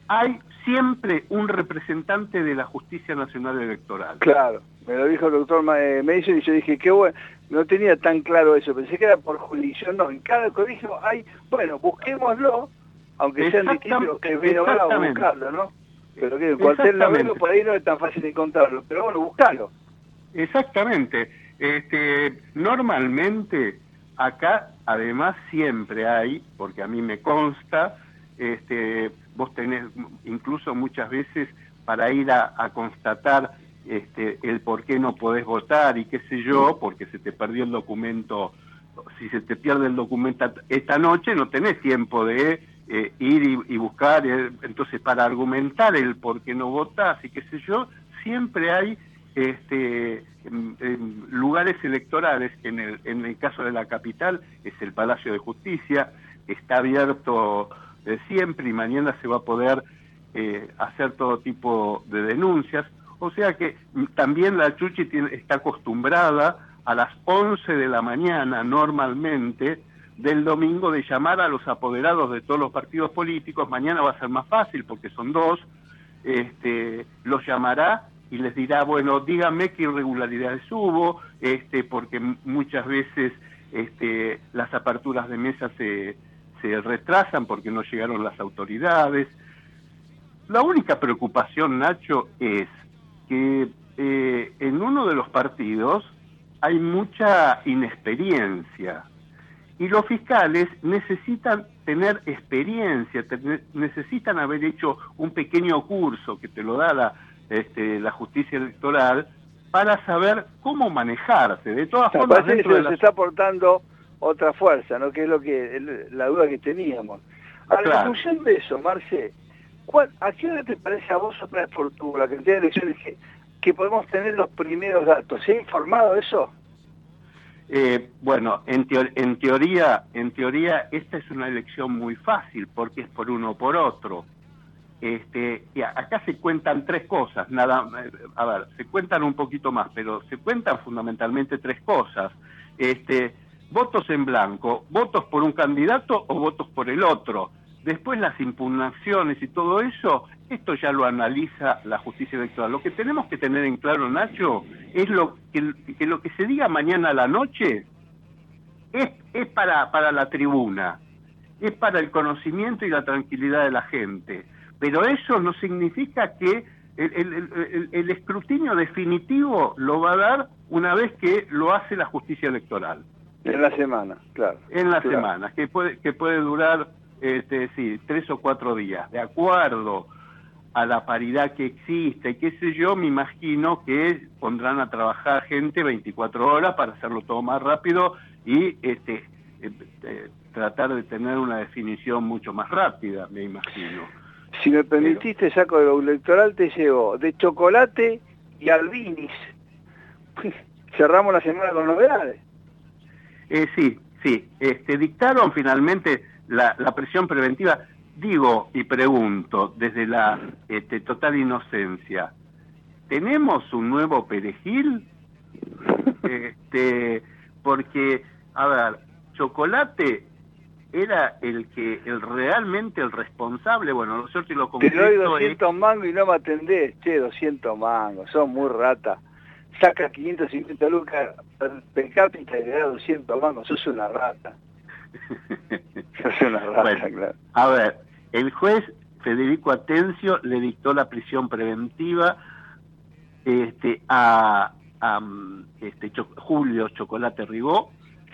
hay siempre un representante de la Justicia Nacional Electoral. Claro, me lo dijo el doctor eh, Mason y yo dije, qué bueno, no tenía tan claro eso, pensé que era por jurisdicción, no, en cada colegio hay, bueno, busquémoslo, aunque sean distintos, que vino a buscarlo, ¿no? Pero que en cualquier labelo por ahí no es tan fácil encontrarlo, pero bueno, buscalo. Exactamente. Este, normalmente acá además siempre hay, porque a mí me consta, este, vos tenés incluso muchas veces para ir a, constatar este, el por qué no podés votar y qué sé yo, porque se te perdió el documento, si se te pierde el documento esta noche no tenés tiempo de eh, ir y, buscar, eh, entonces para argumentar el por qué no votás y qué sé yo, siempre hay este, lugares electorales, en el, en el caso de la capital es el Palacio de Justicia, está abierto de siempre y mañana se va a poder eh, hacer todo tipo de denuncias. O sea que también la Chuchi está acostumbrada a las 11 de la mañana normalmente del domingo de llamar a los apoderados de todos los partidos políticos. Mañana va a ser más fácil porque son dos. Este, los llamará y les dirá, bueno, díganme qué irregularidades hubo, este, porque muchas veces este, las aperturas de mesa se, se retrasan porque no llegaron las autoridades. La única preocupación, Nacho, es que eh, en uno de los partidos hay mucha inexperiencia y los fiscales necesitan tener experiencia, necesitan haber hecho un pequeño curso que te lo da la, este, la justicia electoral para saber cómo manejarse. De todas formas, dentro se está aportando otra fuerza, ¿no? Que es lo que la duda que teníamos. A la conclusión de eso, Marce, ¿a qué hora te parece a vos otra tu, la cantidad de elecciones que, podemos tener los primeros datos? ¿Se ha informado eso? Eh, bueno, en, en, teoría, en teoría esta es una elección muy fácil porque es por uno o por otro. Este, y acá se cuentan tres cosas, nada, a ver, se cuentan un poquito más, pero se cuentan fundamentalmente tres cosas. Este, votos en blanco, votos por un candidato o votos por el otro. Después las impugnaciones y todo eso, esto ya lo analiza la justicia electoral. Lo que tenemos que tener en claro, Nacho, es lo que, lo que se diga mañana a la noche es, es para, para la tribuna, es para el conocimiento y la tranquilidad de la gente. Pero eso no significa que el escrutinio definitivo lo va a dar una vez que lo hace la justicia electoral. En la semana, claro. En la semana, que puede, que puede durar, este, sí, tres o cuatro días. De acuerdo a la paridad que existe, qué sé yo, me imagino que pondrán a trabajar gente 24 horas para hacerlo todo más rápido y este eh, eh, tratar de tener una definición mucho más rápida, me imagino. Si me permitiste, saco de lo electoral, te llevo de chocolate y albinis. Cerramos la semana con novedades. Eh, sí, sí. Este, dictaron finalmente la, la, presión preventiva. Digo y pregunto desde la este, total inocencia, ¿tenemos un nuevo perejil? Este, porque, a ver, Chocolate era el que el realmente el responsable, bueno, lo cierto y lo Te doy 200 mangos y no me atendés, che, 200 mangos, son muy rata saca 550 lucas per cápita y le da 200 mangos, sos una rata. una claro. A ver, el juez Federico Atencio le dictó la prisión preventiva este, a, a este, Julio Chocolate Ribó,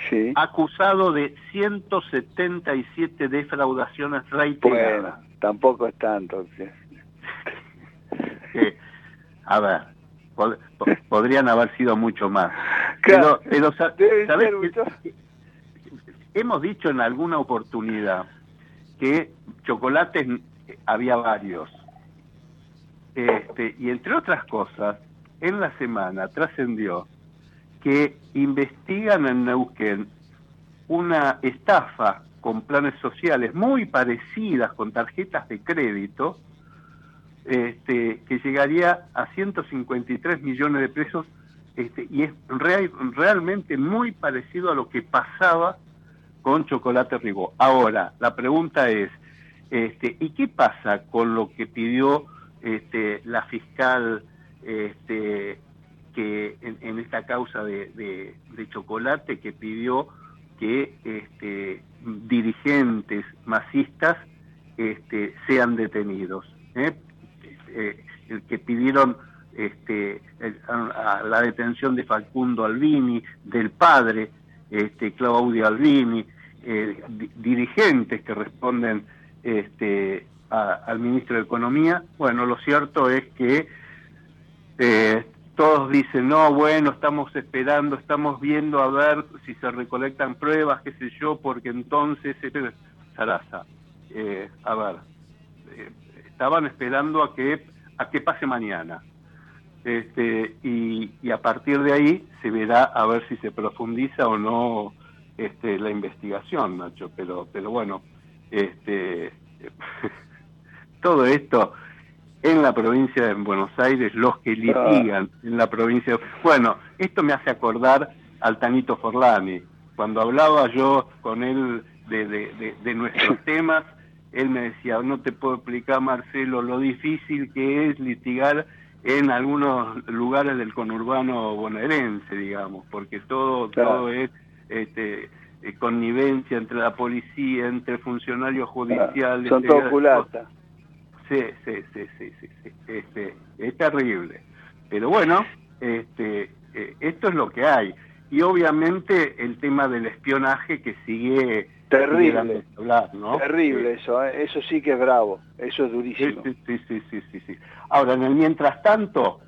sí. acusado de 177 defraudaciones reiteradas. Bueno, tampoco es tanto. a ver, podrían haber sido mucho más. Pero, hemos dicho en alguna oportunidad que chocolates había varios. Este, y entre otras cosas, en la semana trascendió que investigan en Neuquén una estafa con planes sociales muy parecidas con tarjetas de crédito, este, que llegaría a 153 millones de pesos este, y es realmente muy parecido a lo que pasaba con Chocolate Ribó. Ahora, la pregunta es, este, ¿y qué pasa con lo que pidió este, la fiscal este, que en, esta causa de, chocolate que pidió que este, dirigentes masistas este, sean detenidos, ¿eh? Eh, el que pidieron este, la detención de Facundo Albini, del padre este, Claudio Albini, eh, dirigentes que responden este, al ministro de Economía. Bueno, lo cierto es que eh, todos dicen, no, bueno, estamos esperando, estamos viendo a ver si se recolectan pruebas, qué sé yo, porque entonces, Sarasa, eh, a ver, eh, estaban esperando a que, a que pase mañana. Este, y, a partir de ahí se verá a ver si se profundiza o no este, la investigación, Nacho, pero, pero bueno, este, todo esto en la provincia de Buenos Aires, los que litigan en la provincia de... Bueno, esto me hace acordar al Tanito Forlani. Cuando hablaba yo con él de, de, nuestros temas, él me decía, no te puedo explicar, Marcelo, lo difícil que es litigar en algunos lugares del conurbano bonaerense, digamos, porque todo, todo es este, eh, connivencia entre la policía, entre funcionarios judiciales. Son todos culatas. Sí, sí, sí, sí, sí, Este, es terrible. Pero bueno, este, eh, esto es lo que hay. Y obviamente el tema del espionaje que sigue... Terrible. Terrible eso, ¿eh? eso sí que es bravo, eso es durísimo. Sí, sí, sí, sí, sí, sí. Ahora, en el mientras tanto,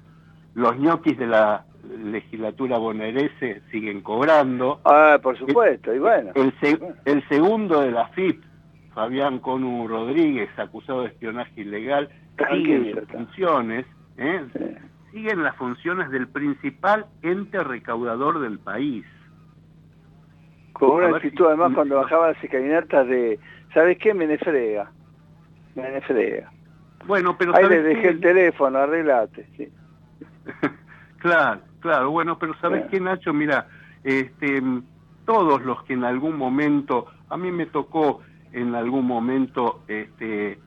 los ñoquis de la legislatura bonaerense siguen cobrando. Ah, por supuesto, y bueno. El, el segundo de la FIP Fabián Conu Rodríguez, acusado de espionaje ilegal, sigue en funciones, ¿eh? siguen las funciones del principal ente recaudador del país. Con una actitud además cuando bajaba las escalinatas de, ¿sabes qué? Me nefrega, me nefrega. Bueno, pero Ahí le dejé el teléfono, arreglate. claro, claro, bueno, pero ¿sabes qué, Nacho? Mira, este, todos los que en algún momento, a mí me tocó en algún momento este,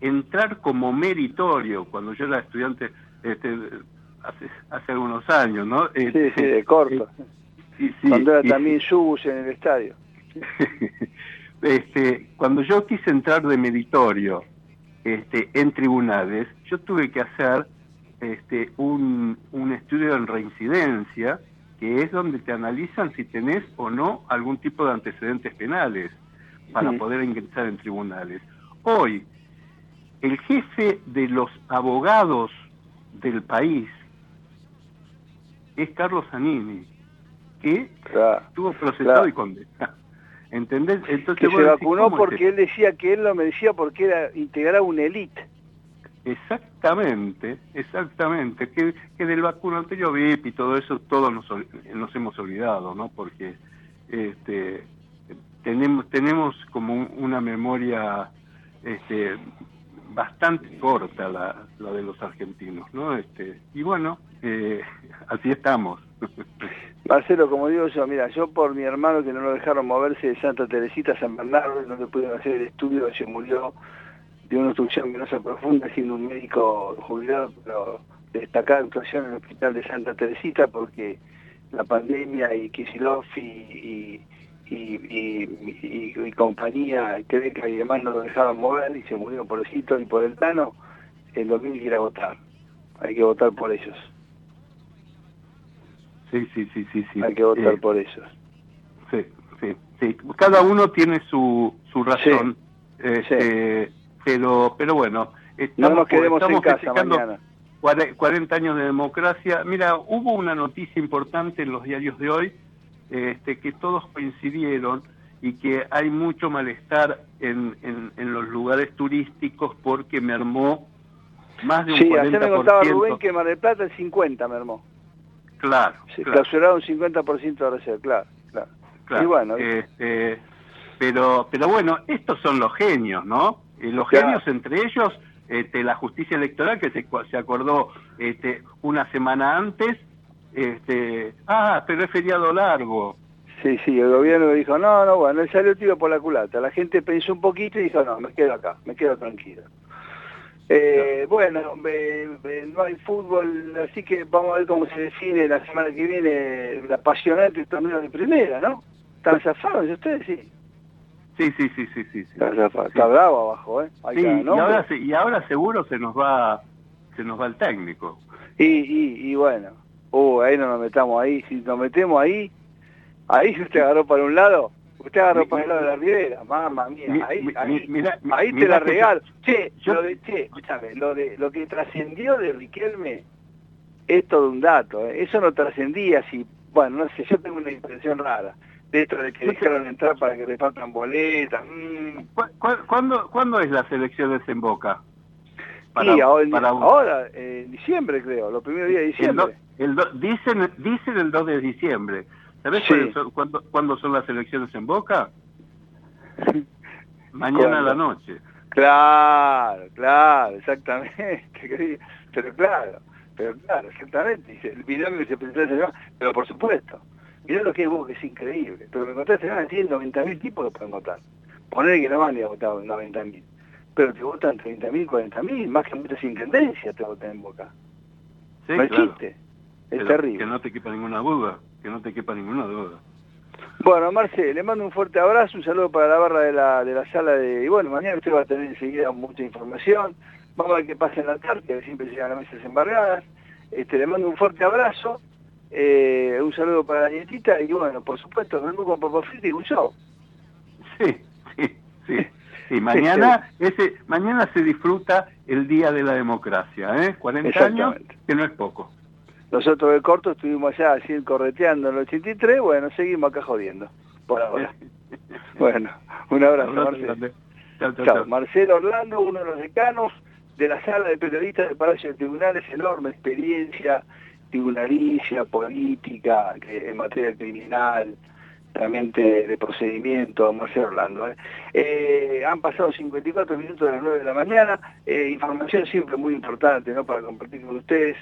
entrar como meritorio, cuando yo era estudiante este, hace, hace algunos años, ¿no? sí, sí, este, de corto. cuando era también subus en el estadio. este, cuando yo quise entrar de meritorio este, en tribunales, yo tuve que hacer este, un, un estudio en reincidencia, que es donde te analizan si tenés o no algún tipo de antecedentes penales para poder ingresar en tribunales. Hoy, el jefe de los abogados del país es Carlos Zanini, que estuvo procesado y condenado. ¿Entendés? Entonces, que se vacunó porque él decía que él lo merecía porque era integrar una élite. Exactamente, exactamente. Que, que del vacuno anterior VIP y todo eso, todos nos, nos hemos olvidado, ¿no? Porque este, tenemos, tenemos como una memoria este, bastante corta la, la, de los argentinos, ¿no? Este, y bueno, eh, así estamos. Marcelo, como digo yo, mira, yo por mi hermano que no lo dejaron moverse de Santa Teresita a San Bernardo, no le pudieron hacer el estudio, se murió de una obstrucción venosa profunda, siendo un médico jubilado, pero destacada actuación en el hospital de Santa Teresita, porque la pandemia y Kisilov y y, y, compañía, Creca y demás no lo dejaban mover y se murieron por el y por el Tano, el domingo quiere votar. Hay que votar por ellos. Sí, sí, sí, sí. sí. Hay que votar eh, por ellos. Sí, sí, sí. Cada uno tiene su, su razón. Este, pero, pero bueno, estamos, no nos quedemos en casa mañana. 40 años de democracia. Mira, hubo una noticia importante en los diarios de hoy este, que todos coincidieron y que hay mucho malestar en, en, los lugares turísticos porque mermó Más de un sí, 40%. ayer me contaba Rubén que Mar del Plata el 50 mermó. Claro. Se claro. clausuraron un 50% de reserva, claro, claro. Claro, Y bueno, este, pero, pero bueno, estos son los genios, ¿no? Eh, los Claro. genios entre ellos, este, la justicia electoral que se, se acordó este, una semana antes, este, ah, pero es feriado largo. Sí, sí, el gobierno dijo, no, no, bueno, él salió el tiro por la culata. La gente pensó un poquito y dijo, no, me quedo acá, me quedo tranquilo. Eh, bueno, eh, eh, no hay fútbol, así que vamos a ver cómo se define la semana que viene el apasionante torneo de primera, ¿no? ¿Están zafados ustedes? Sí. Sí, sí, sí, sí, sí. Están zafados. Está bravo abajo, ¿eh? Hay Sí, y, ahora, y ahora seguro se nos va se nos va el técnico. Y, y, y bueno, uh, ahí no nos metamos ahí. Si nos metemos ahí, ahí si usted agarró para un lado, usted agarró Mi- para el lado de la ribera, mamá mía, Mi- ahí, mi- ahí, mira- ahí te la yo- regalo. Che, yo- lo de, che, escúchame, lo de, lo que trascendió de Riquelme es todo un dato, ¿eh? eso no trascendía si, bueno, no sé, yo tengo una impresión rara de esto de que dejaron entrar para que repartan boletas, mm, ¿Cu- cu- ¿Cuándo, ¿Cuándo es las elecciones en Boca? ahora, para- ahora, eh, en diciembre creo, los primeros días de El diciembre. do- el do- dicen, dicen el 2 de diciembre. ¿Sabés Sí. son- cuándo, cuándo son las elecciones en Boca? Mañana a la ¿Cuándo? noche. Claro, claro, exactamente. Pero claro, pero claro, exactamente. Dice, El binomio que se presentó pero por supuesto. Mirá lo que es vos, que es increíble. Pero me contaste esta semana, tienen 90.000 tipos que pueden votar. Poner que no van a votar 90.000. Pero te votan 30.000, 40.000, más que muchas intendencias te votan en Boca. Sí, no claro. existe. Es Pero terrible. Que no te quepa ninguna duda. Que no te quepa ninguna duda. Bueno, Marce, le mando un fuerte abrazo, un saludo para la barra de la, de la sala de... Y bueno, mañana usted va a tener enseguida mucha información. Vamos a ver qué pasa en la tarde, que siempre llegan las mesas embargadas. Este, le mando un fuerte abrazo, eh, un saludo para la nietita y bueno, por supuesto, vengo con Papa Frito y un show. Sí, sí, sí. Sí, mañana, ese, mañana se disfruta el Día de la Democracia, ¿eh? 40 años, que no es poco. Nosotros de corto estuvimos allá así correteando en el 83, bueno, seguimos acá jodiendo, por ahora. Bueno, un abrazo, Abrazo Marce. grande. Chao, chao, Chao. chao. Marcelo Orlando, uno de los decanos de la sala de periodistas del Palacio de Tribunales, enorme experiencia tribunalicia, política, en materia criminal, realmente de procedimiento, Marcelo Orlando. ¿eh? Eh, han pasado 54 minutos de las 9 de la mañana, eh, información siempre muy importante ¿no? para compartir con ustedes,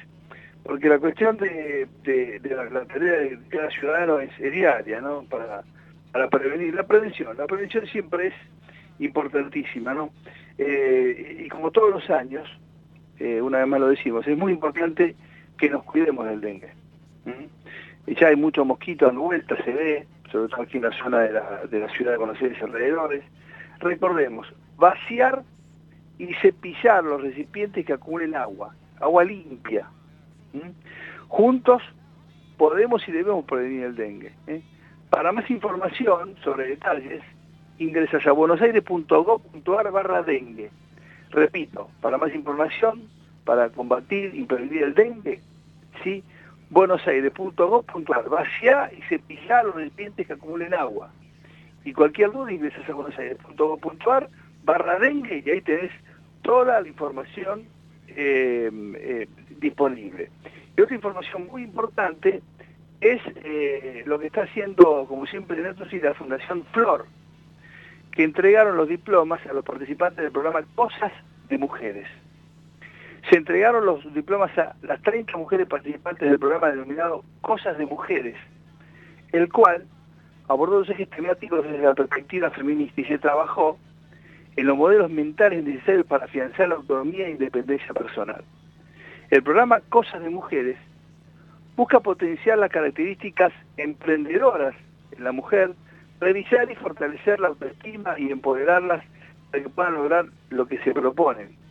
porque la cuestión de, la, la tarea de cada ciudadano es, es diaria, ¿no? Para, para prevenir. La prevención, la prevención siempre es importantísima, ¿no? Eh, y como todos los años, eh, una vez más lo decimos, es muy importante que nos cuidemos del dengue. ¿Mm? Y ya hay muchos mosquitos dando vueltas, se ve, sobre todo aquí en la zona de la, de la ciudad de Buenos Aires y alrededores. Recordemos, vaciar y cepillar los recipientes que acumulen agua, agua limpia. ¿Mm? Juntos podemos y debemos prevenir el dengue. ¿eh? Para más información sobre detalles, ingresas a buenosaires.gov.ar barra dengue. Repito, para más información, para combatir y prevenir el dengue, ¿sí? buenosaires.gov.ar, vaciar y cepillar los recipientes que acumulen agua. Y cualquier duda ingresas a buenosaires.gov.ar barra dengue y ahí tenés toda la información eh, eh, disponible. Y otra información muy importante es eh, lo que está haciendo, como siempre, nosotros y la Fundación Flor, que entregaron los diplomas a los participantes del programa Cosas de Mujeres. Se entregaron los diplomas a las 30 mujeres participantes del programa denominado Cosas de Mujeres, el cual abordó los ejes temáticos desde la perspectiva feminista y se trabajó en los modelos mentales necesarios para afianzar la autonomía e independencia personal. El programa Cosas de Mujeres busca potenciar las características emprendedoras en la mujer, revisar y fortalecer la autoestima y empoderarlas para que puedan lograr lo que se proponen.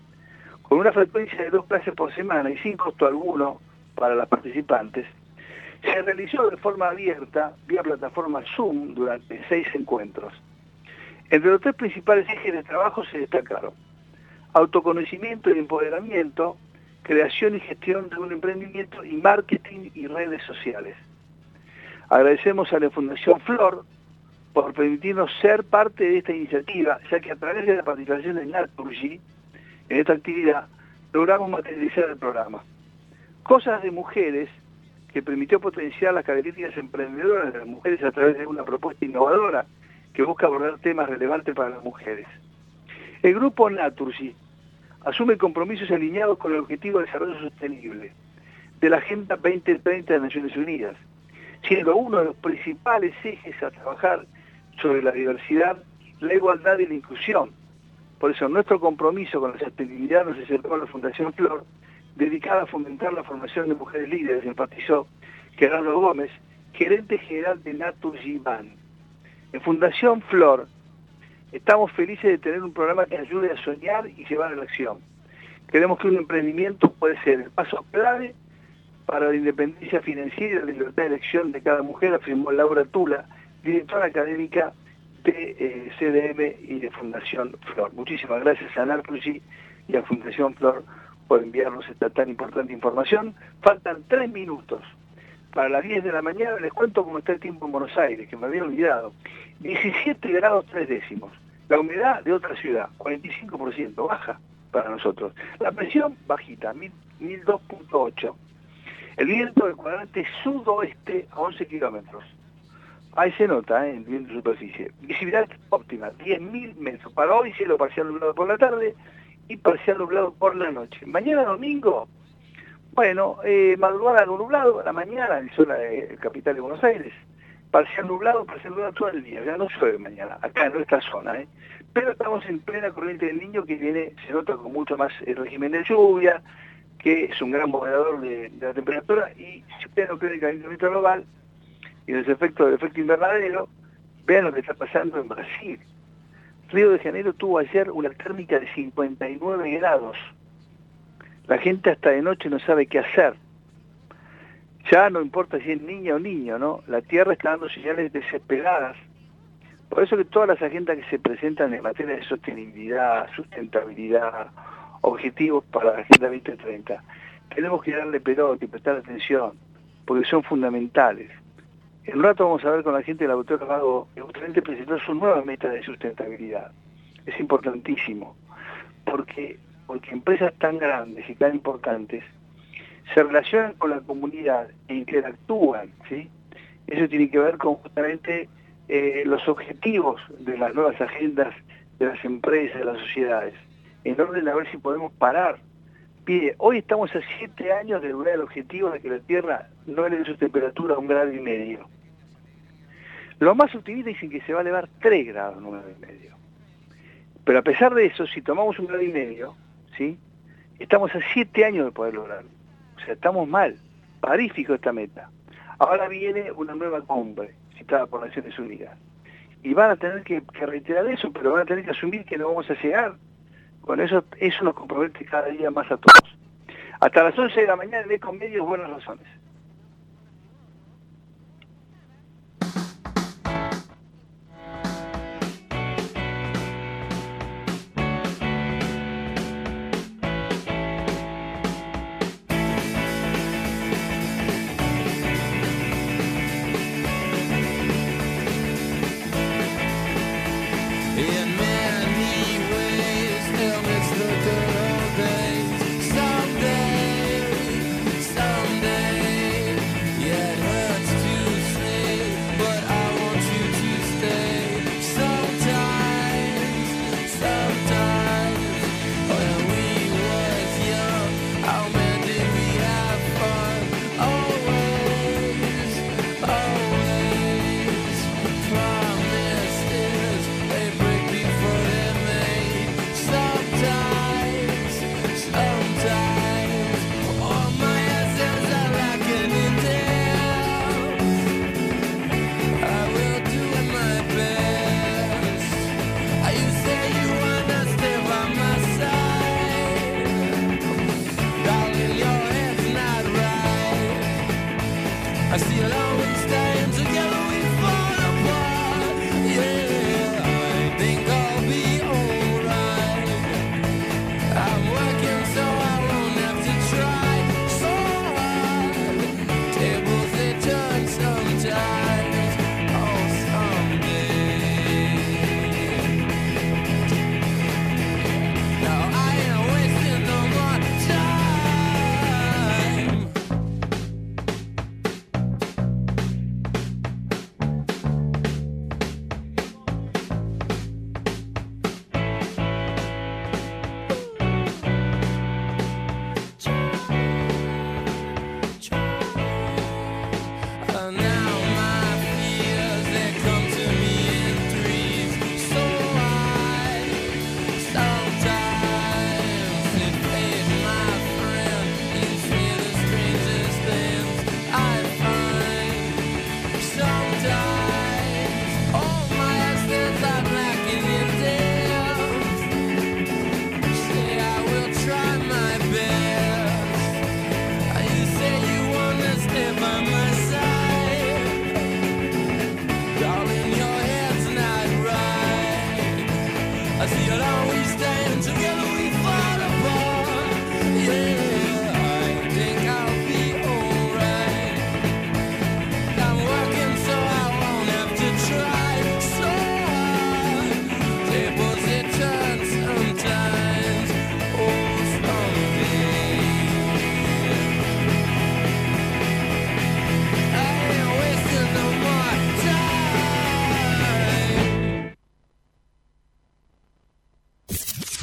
Con una frecuencia de dos clases por semana y sin costo alguno para las participantes, se realizó de forma abierta, vía plataforma Zoom, durante seis encuentros. Entre los tres principales ejes de trabajo se destacaron autoconocimiento y empoderamiento, creación y gestión de un emprendimiento y marketing y redes sociales. Agradecemos a la Fundación Flor por permitirnos ser parte de esta iniciativa, ya que a través de la participación de Naturgy en esta actividad logramos materializar el programa. Cosas de mujeres que permitió potenciar las características emprendedoras de las mujeres a través de una propuesta innovadora que busca abordar temas relevantes para las mujeres. El grupo Naturgy asume compromisos alineados con el objetivo de desarrollo sostenible de la Agenda 2030 de Naciones Unidas, siendo uno de los principales ejes a trabajar sobre la diversidad, la igualdad y la inclusión. Por eso nuestro compromiso con la sostenibilidad nos acercó a la Fundación Flor, dedicada a fomentar la formación de mujeres líderes, enfatizó Gerardo Gómez, gerente general de Naturgy Ban. En Fundación Flor estamos felices de tener un programa que ayude a soñar y llevar a la acción. Creemos que un emprendimiento puede ser el paso clave para la independencia financiera y la libertad de elección de cada mujer, afirmó Laura Tula, directora académica de eh, CDM y de Fundación Flor. Muchísimas gracias a Narclusi y a Fundación Flor por enviarnos esta tan importante información. Faltan tres minutos. Para las 10 de la mañana les cuento cómo está el tiempo en Buenos Aires, que me había olvidado. 17 grados 3 décimos. La humedad de otra ciudad, 45%, baja para nosotros. La presión bajita, 1002.8. El viento del cuadrante sudoeste a 11 kilómetros. Ahí se nota, ¿eh? el viento superficie. Visibilidad óptima, 10.000 metros. Para hoy cielo parcial nublado por la tarde y parcial nublado por la noche. Mañana domingo, bueno, eh, madrugada nublado, a la mañana en zona de capital de Buenos Aires. Parcial nublado, parcial nublado todo el día. Ya no llueve mañana, acá en nuestra zona. ¿eh? Pero estamos en plena corriente del niño que viene, se nota con mucho más el régimen de lluvia, que es un gran moderador de, la temperatura y si usted no cree el calentamiento global y los efectos del efecto invernadero, vean lo que está pasando en Brasil. Río de Janeiro tuvo ayer una térmica de 59 grados. La gente hasta de noche no sabe qué hacer. Ya no importa si es niña o niño, ¿no? La Tierra está dando señales desesperadas. Por eso que todas las agendas que se presentan en materia de sostenibilidad, sustentabilidad, objetivos para la Agenda 2030. Tenemos que darle pelote y prestar atención, porque son fundamentales. En un rato vamos a ver con la gente del autor Vago que justamente presentó su nueva meta de sustentabilidad. Es importantísimo, porque, porque empresas tan grandes y tan importantes se relacionan con la comunidad e interactúan, ¿sí? Eso tiene que ver con justamente eh, los objetivos de las nuevas agendas de las empresas, de las sociedades en orden a ver si podemos parar. Pide, hoy estamos a siete años de lograr el objetivo de que la Tierra no eleve su temperatura a un grado y medio. Los más optimistas dicen que se va a elevar tres grados, nueve y medio. Pero a pesar de eso, si tomamos un grado y medio, ¿sí? estamos a siete años de poder lograrlo. O sea, estamos mal. Parífico esta meta. Ahora viene una nueva cumbre citada por Naciones Unidas. Y van a tener que, que reiterar eso, pero van a tener que asumir que no vamos a llegar con eso, eso nos compromete cada día más a todos. Hasta las 11 de la mañana en Ecomedios Buenas Razones.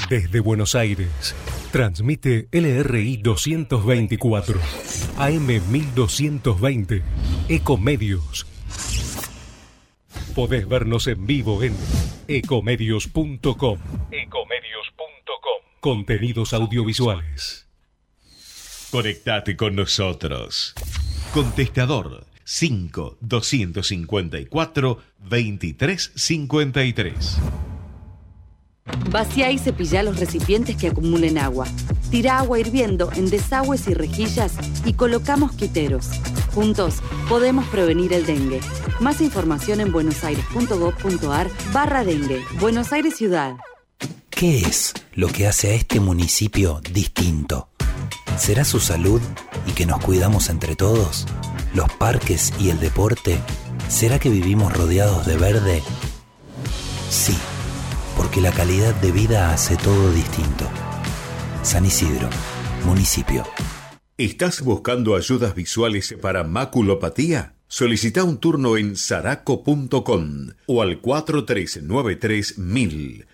Desde Buenos Aires, transmite LRI 224, AM 1220, Ecomedios. Podés vernos en vivo en ecomedios.com. Ecomedios.com. Contenidos audiovisuales. Conectate con nosotros. Contestador 5 254 2353. Vacía y cepilla los recipientes que acumulen agua. Tira agua hirviendo en desagües y rejillas y colocamos quiteros. Juntos podemos prevenir el dengue. Más información en buenosaires.gov.ar barra dengue. Buenos Aires Ciudad. ¿Qué es lo que hace a este municipio distinto? ¿Será su salud y que nos cuidamos entre todos? ¿Los parques y el deporte? ¿Será que vivimos rodeados de verde? Sí porque la calidad de vida hace todo distinto. San Isidro, municipio. ¿Estás buscando ayudas visuales para maculopatía? Solicita un turno en saraco.com o al 4393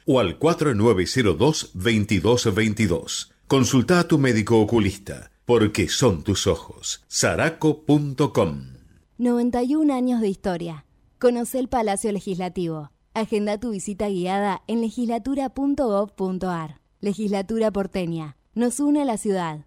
o al 4902-2222. Consulta a tu médico oculista, porque son tus ojos. saraco.com 91 años de historia. Conoce el Palacio Legislativo. Agenda tu visita guiada en legislatura.gov.ar. Legislatura porteña. Nos une a la ciudad.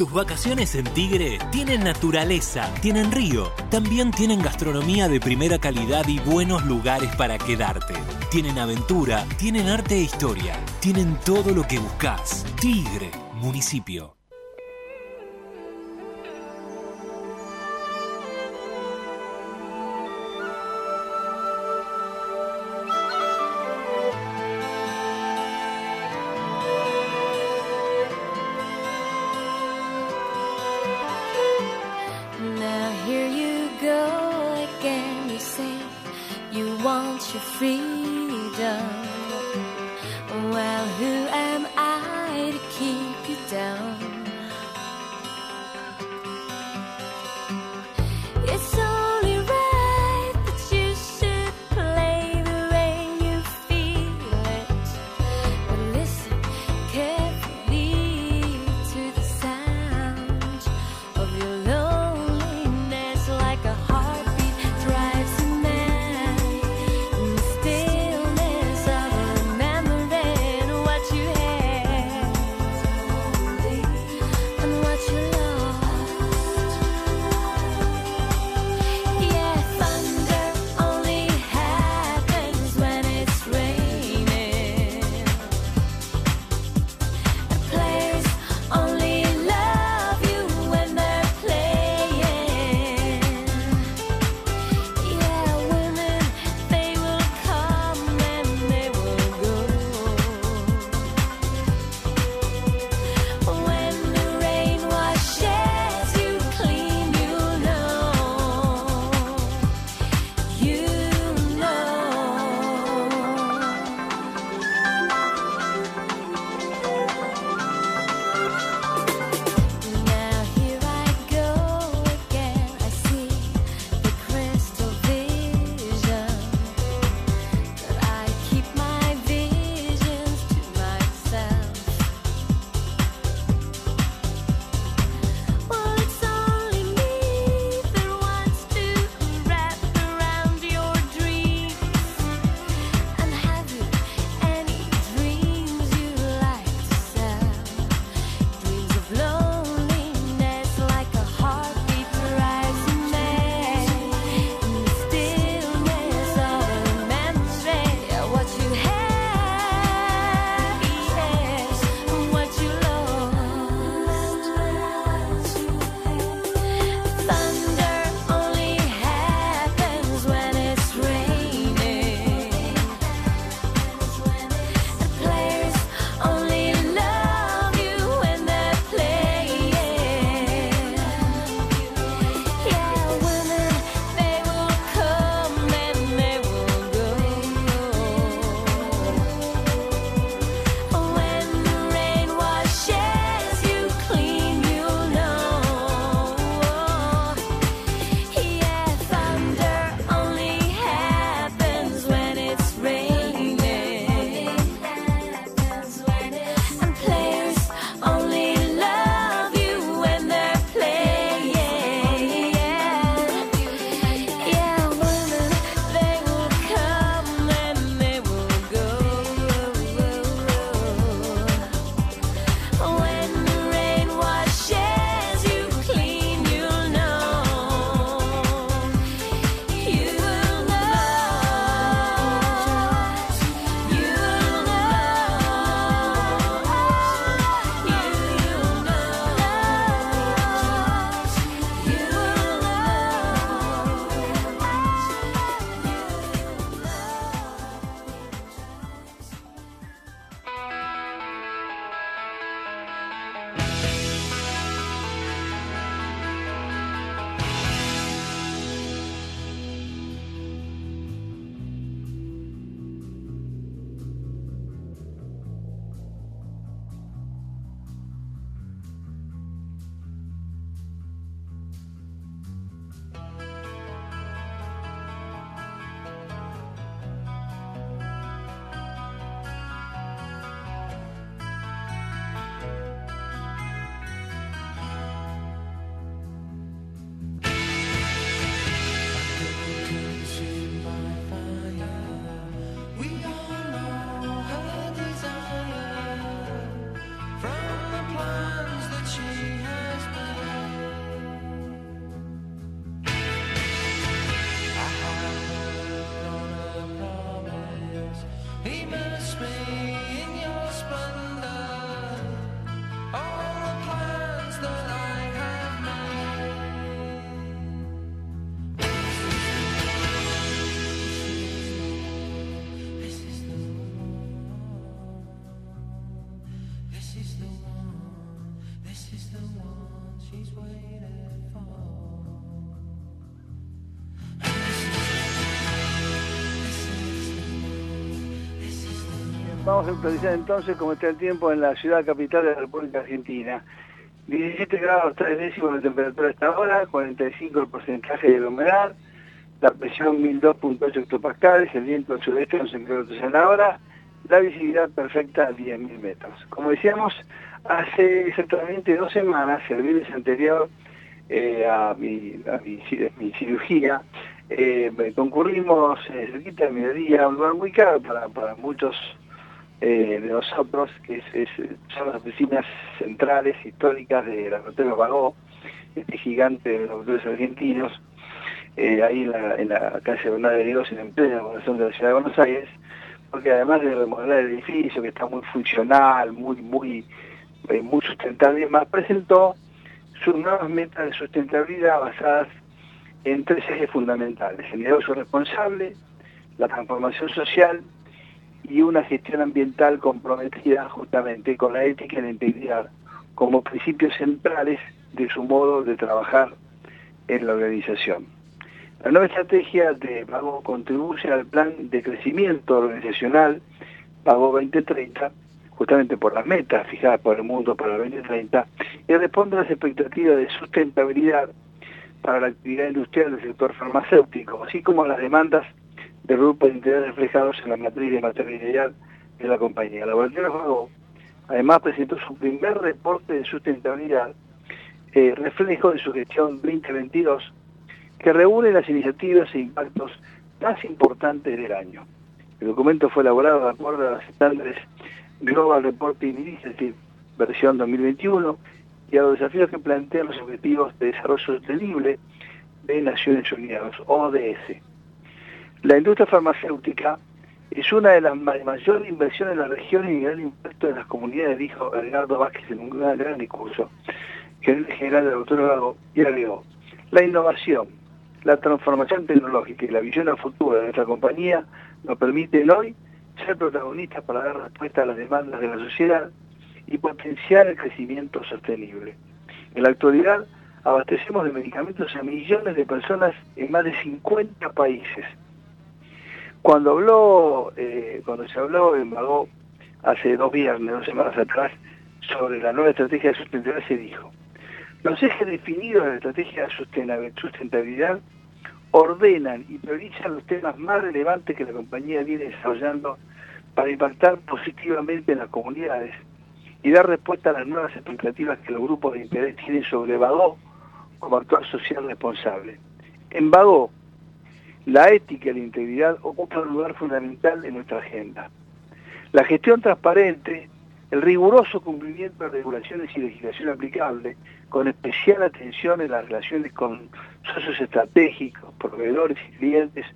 Tus vacaciones en Tigre tienen naturaleza, tienen río, también tienen gastronomía de primera calidad y buenos lugares para quedarte. Tienen aventura, tienen arte e historia, tienen todo lo que buscas. Tigre, municipio. Vamos a actualizar entonces cómo está el tiempo en la ciudad capital de la República Argentina. 17 grados 3 décimos de temperatura a esta hora, 45 el porcentaje de la humedad, la presión 1002.8 hectopascales, el viento al sudeste 11 km en la hora, la visibilidad perfecta a 10.000 metros. Como decíamos, hace exactamente dos semanas, el viernes anterior eh, a, mi, cirugía, eh, concurrimos eh, cerquita de mediodía, un lugar muy caro para muchos eh, de nosotros, que es, son las oficinas centrales históricas de la Hotel Bagó, este gigante de los hoteles argentinos, eh, ahí en la, en la calle Bernal de Dios, en plena población de la ciudad de Buenos Aires, porque además de remodelar el edificio, que está muy funcional, muy, muy, eh, muy sustentable, más presentó sus nuevas metas de sustentabilidad basadas en tres ejes fundamentales, el negocio responsable, la transformación social y una gestión ambiental comprometida justamente con la ética y la integridad como principios centrales de su modo de trabajar en la organización. La nueva estrategia de Pago contribuye al plan de crecimiento organizacional Pago 2030, justamente por las metas fijadas por el mundo para el 2030, y responde a las expectativas de sustentabilidad para la actividad industrial del sector farmacéutico, así como a las demandas de grupos de interés reflejados en la matriz de maternidad de la compañía. La Laboratorio Juego además presentó su primer reporte de sustentabilidad, eh, reflejo de su gestión 2022, que reúne las iniciativas e impactos más importantes del año. El documento fue elaborado de acuerdo a los estándares Global Reporting Initiative versión 2021 y a los desafíos que plantean los Objetivos de Desarrollo Sostenible de Naciones Unidas, ODS. La industria farmacéutica es una de las mayores inversiones en la región y gran impacto en las comunidades, dijo Edgardo Vázquez en un gran, discurso, general del autor y agregó, la innovación, la transformación tecnológica y la visión a futuro de nuestra compañía nos permiten hoy ser protagonistas para dar respuesta a las demandas de la sociedad y potenciar el crecimiento sostenible. En la actualidad abastecemos de medicamentos a millones de personas en más de 50 países cuando habló, eh, cuando se habló en Magó hace dos viernes, dos semanas atrás, sobre la nueva estrategia de sustentabilidad, se dijo, los ejes definidos de la estrategia de sustentabilidad ordenan y priorizan los temas más relevantes que la compañía viene desarrollando para impactar positivamente en las comunidades y dar respuesta a las nuevas expectativas que los grupos de interés tienen sobre Bagó como actual social responsable. En Bagó, la ética y la integridad ocupan un lugar fundamental en nuestra agenda. La gestión transparente, el riguroso cumplimiento de regulaciones y legislación aplicable, con especial atención en las relaciones con socios estratégicos, proveedores y clientes,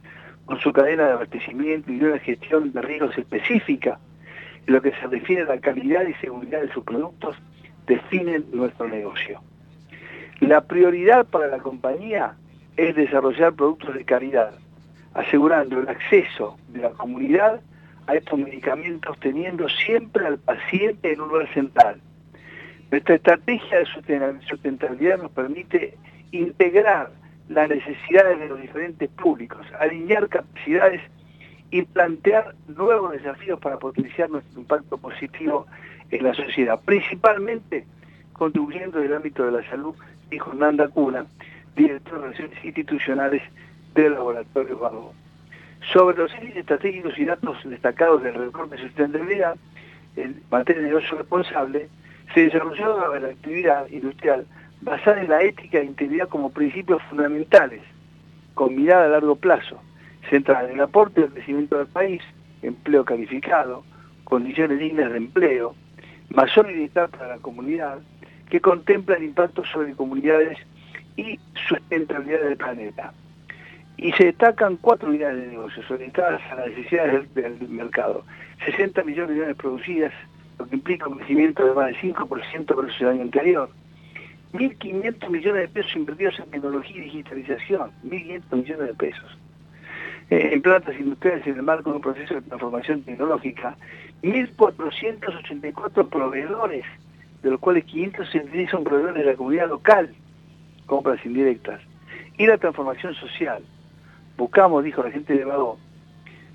con su cadena de abastecimiento y una gestión de riesgos específica, en lo que se refiere a la calidad y seguridad de sus productos, definen nuestro negocio. La prioridad para la compañía es desarrollar productos de calidad, asegurando el acceso de la comunidad a estos medicamentos, teniendo siempre al paciente en un lugar central. Nuestra estrategia de sustentabilidad nos permite integrar las necesidades de los diferentes públicos, alinear capacidades y plantear nuevos desafíos para potenciar nuestro impacto positivo en la sociedad, principalmente contribuyendo en el ámbito de la salud, dijo Nanda Cuna, director de Relaciones Institucionales del Laboratorio Vago. Sobre los índices estratégicos y datos destacados del reporte de sustentabilidad, en materia de negocio responsable, se desarrolló la actividad industrial basada en la ética e integridad como principios fundamentales, con mirada a largo plazo, centrada en el aporte al crecimiento del país, empleo calificado, condiciones dignas de empleo, mayor bienestar para la comunidad, que contempla el impacto sobre comunidades y sustentabilidad del planeta. Y se destacan cuatro unidades de negocios orientadas a las necesidades del, mercado. 60 millones de unidades producidas, lo que implica un crecimiento de más del 5% versus el año anterior. 1.500 millones de pesos invertidos en tecnología y digitalización. 1.500 millones de pesos. Eh, en plantas industriales en el marco de un proceso de transformación tecnológica. 1.484 proveedores, de los cuales 566 son proveedores de la comunidad local compras indirectas, y la transformación social. Buscamos, dijo la gente de Vago,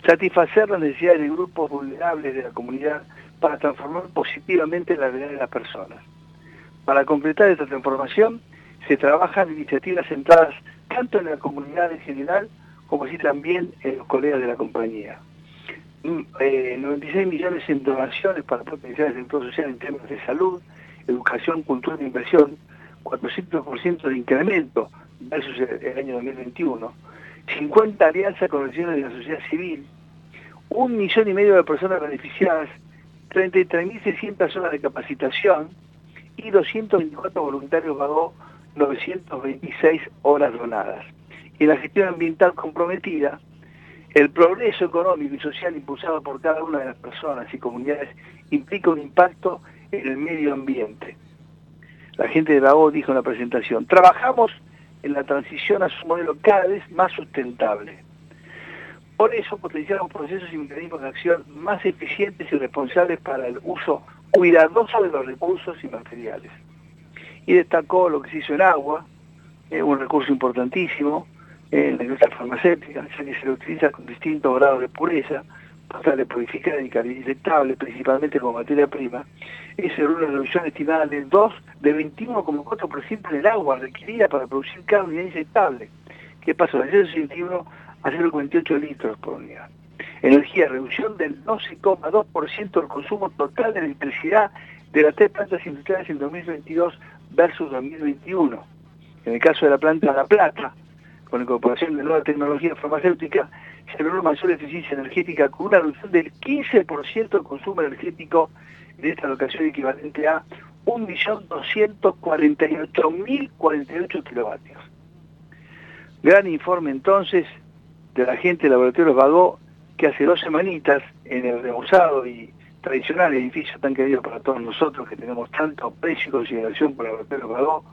satisfacer las necesidades de grupos vulnerables de la comunidad para transformar positivamente la vida de las personas. Para completar esta transformación, se trabajan iniciativas centradas tanto en la comunidad en general como así también en los colegas de la compañía. 96 mm, eh, millones en donaciones para potenciar el sector social en temas de salud, educación, cultura e inversión, 400% de incremento versus el, año 2021, 50 alianzas con organizaciones de la sociedad civil, un millón y medio de personas beneficiadas, 33.600 horas de capacitación y 224 voluntarios pagó 926 horas donadas. Y la gestión ambiental comprometida, el progreso económico y social impulsado por cada una de las personas y comunidades implica un impacto en el medio ambiente. La gente de Vago dijo en la presentación, trabajamos en la transición a su modelo cada vez más sustentable. Por eso potenciamos procesos y mecanismos de acción más eficientes y responsables para el uso cuidadoso de los recursos y materiales. Y destacó lo que se hizo en agua, un recurso importantísimo en la industria farmacéutica, ya que se lo utiliza con distintos grados de pureza, de purificar y inyectable, principalmente como materia prima, es una reducción estimada de 2, de 21,4% en el agua requerida para producir unidad inyectable, que pasó de 0,61 a 0,28 litros por unidad. Energía, reducción del 12,2% del consumo total de electricidad de las tres plantas industriales en 2022 versus 2021. En el caso de la planta La Plata, con la incorporación de nueva tecnología farmacéutica, se logró mayor eficiencia energética con una reducción del 15% del consumo energético de esta locación equivalente a 1.248.048 kilovatios. Gran informe entonces de la gente de Laboratorios Bagó que hace dos semanitas en el remozado y tradicional edificio tan querido para todos nosotros que tenemos tanto aprecio y consideración por Laboratorios Bagó,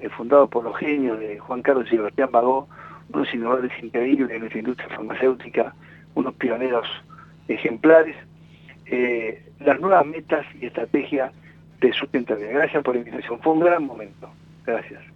eh, fundado por los genios de Juan Carlos y Sebastián Bagó, unos innovadores increíbles en nuestra industria farmacéutica, unos pioneros ejemplares, eh, las nuevas metas y estrategias de sustentabilidad. Gracias por la invitación, fue un gran momento. Gracias.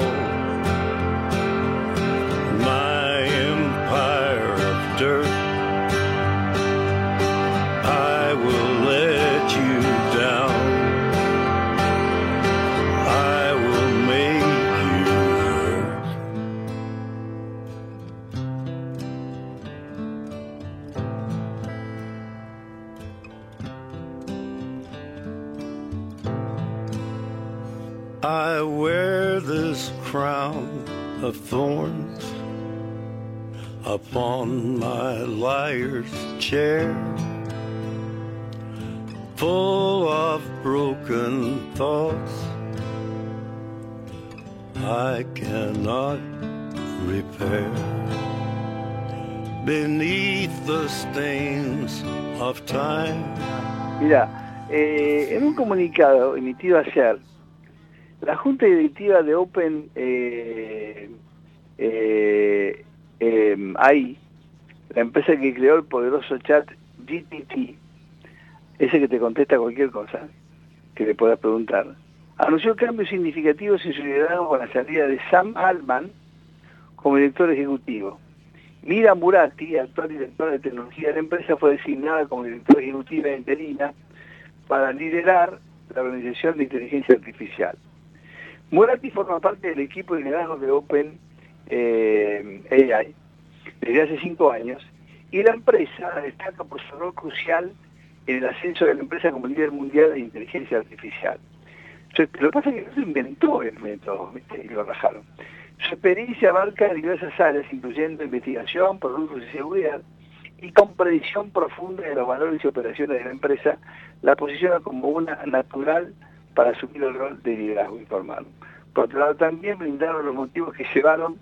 Of thorns upon my liar's chair, full of broken thoughts I cannot repair. Beneath the stains of time. Mira, eh, en un comunicado emitido ayer, la Junta Directiva de Open eh, eh, eh, AI, la empresa que creó el poderoso chat GPT, ese que te contesta cualquier cosa que le puedas preguntar, anunció cambios significativos en su liderazgo con la salida de Sam Altman como director ejecutivo. Mira Murati, actual directora de tecnología de la empresa, fue designada como directora ejecutiva interina para liderar la organización de inteligencia artificial. Murati forma parte del equipo de liderazgo de Open eh, AI desde hace cinco años y la empresa destaca por su rol crucial en el ascenso de la empresa como líder mundial de inteligencia artificial. Lo que pasa es que no se inventó el método, y lo rajaron. Su experiencia abarca diversas áreas, incluyendo investigación, productos y seguridad, y con predicción profunda de los valores y operaciones de la empresa, la posiciona como una natural para asumir el rol de liderazgo informal. Por otro lado, también brindaron los motivos que llevaron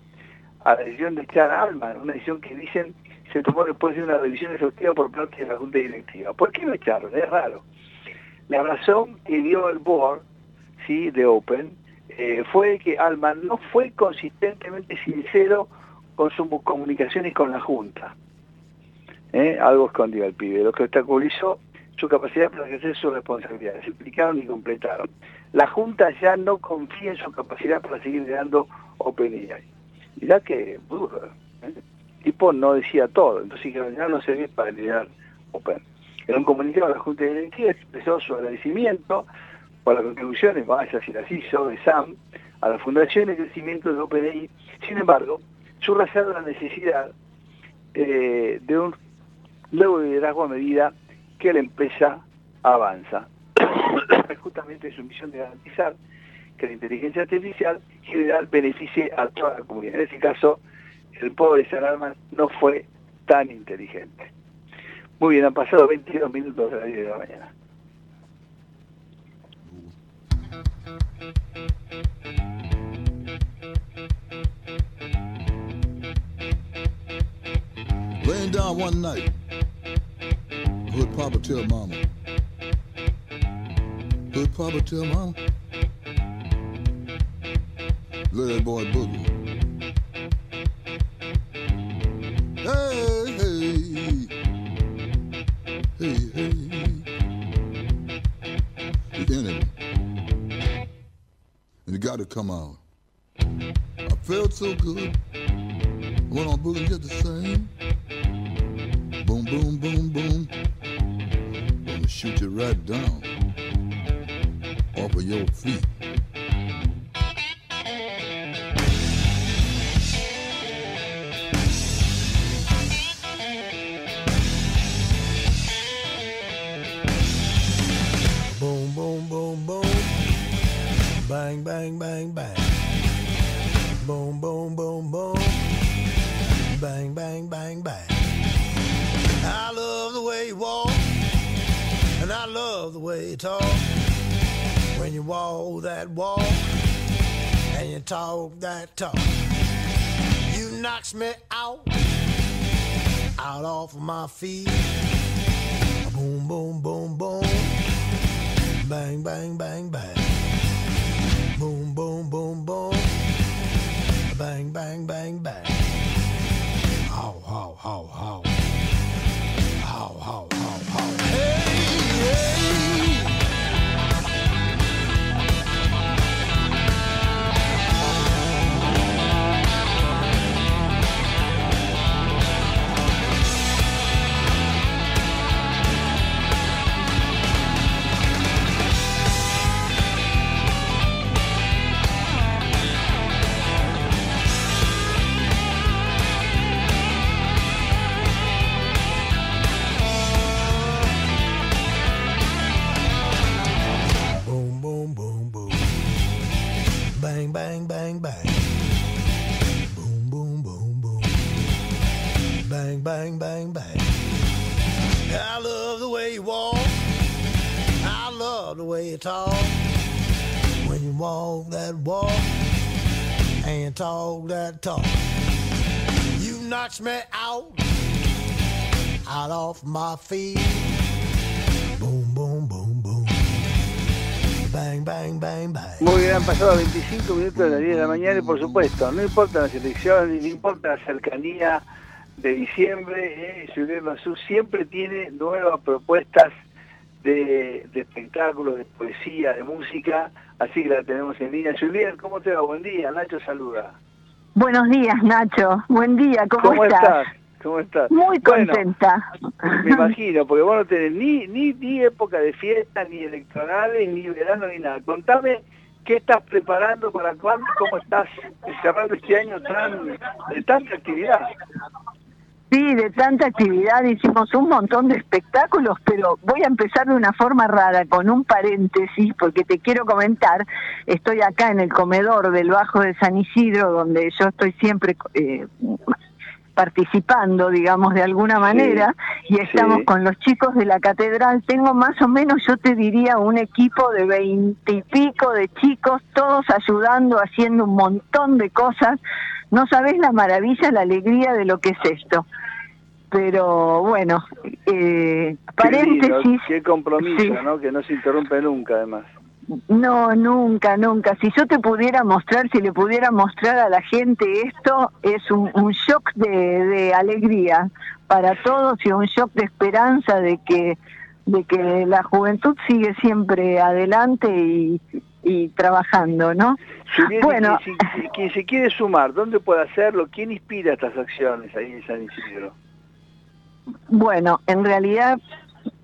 a la decisión de echar a Alman, una decisión que dicen se tomó después de una revisión exhaustiva por parte de la Junta Directiva. ¿Por qué lo echaron? Es raro. La razón que dio el board ¿sí? de Open eh, fue que Alman no fue consistentemente sincero con sus comunicaciones con la Junta. ¿Eh? Algo escondió el pibe, lo que obstaculizó su capacidad para ejercer sus responsabilidades. Explicaron y completaron. La Junta ya no confía en su capacidad para seguir liderando OpenAI. ya que ¿eh? el tipo no decía todo, entonces ya no servía para liderar Open. En un comunicado la Junta Directiva expresó su agradecimiento por las contribuciones, vaya si las hizo, de SAM, a la fundación y crecimiento de OpenAI. Sin embargo, subrayado la necesidad eh, de un nuevo liderazgo a medida que la empresa avanza. justamente su misión de garantizar que la inteligencia artificial general beneficie a toda la comunidad. En ese caso, el pobre San no fue tan inteligente. Muy bien, han pasado 22 minutos de las 10 de la mañana. Would Papa tell Mama? Would Papa tell Mama? That boy boogie. Hey, hey, hey, hey. The enemy. And it got to come out. I felt so good. I went on boogie just the same. Boom, boom, boom, boom. Shoot you right down off of your feet. Talk that talk, you knocks me out, out off of my feet. Boom, boom, boom, boom. Bang, bang, bang, bang. Muy bien, han pasado 25 minutos de las 10 de la mañana y por supuesto, no importa las elecciones, no importa la cercanía de diciembre, eh, Julián Massú siempre tiene nuevas propuestas de, espectáculos, de poesía, de música, así que la tenemos en línea. Julián, ¿cómo te va? Buen día, Nacho saluda. Buenos días, Nacho. Buen día, ¿cómo, ¿Cómo estás? ¿Cómo estás? Muy contenta. me imagino, porque vos no tenés ni, ni, ni época de fiesta, ni electorales, ni verano, ni nada. Contame qué estás preparando para cuándo, cómo estás cerrando este año tan, de tanta actividad. Sí, de tanta actividad hicimos un montón de espectáculos, pero voy a empezar de una forma rara, con un paréntesis, porque te quiero comentar, estoy acá en el comedor del Bajo de San Isidro, donde yo estoy siempre eh, participando, digamos, de alguna manera, y estamos con los chicos de la catedral. Tengo más o menos, yo te diría, un equipo de veintipico de chicos, todos ayudando, haciendo un montón de cosas. No sabes la maravilla, la alegría de lo que es esto pero bueno, eh, paréntesis. Qué, compromiso, ¿no? Que no se interrumpe nunca, además. No, nunca, nunca. Si yo te pudiera mostrar, si le pudiera mostrar a la gente esto, es un, shock de, alegría para todos y un shock de esperanza de que de que la juventud sigue siempre adelante y, y trabajando, ¿no? bueno, si, quien se quiere sumar, ¿dónde puede hacerlo? ¿Quién inspira estas acciones ahí en San Isidro? Bueno, en realidad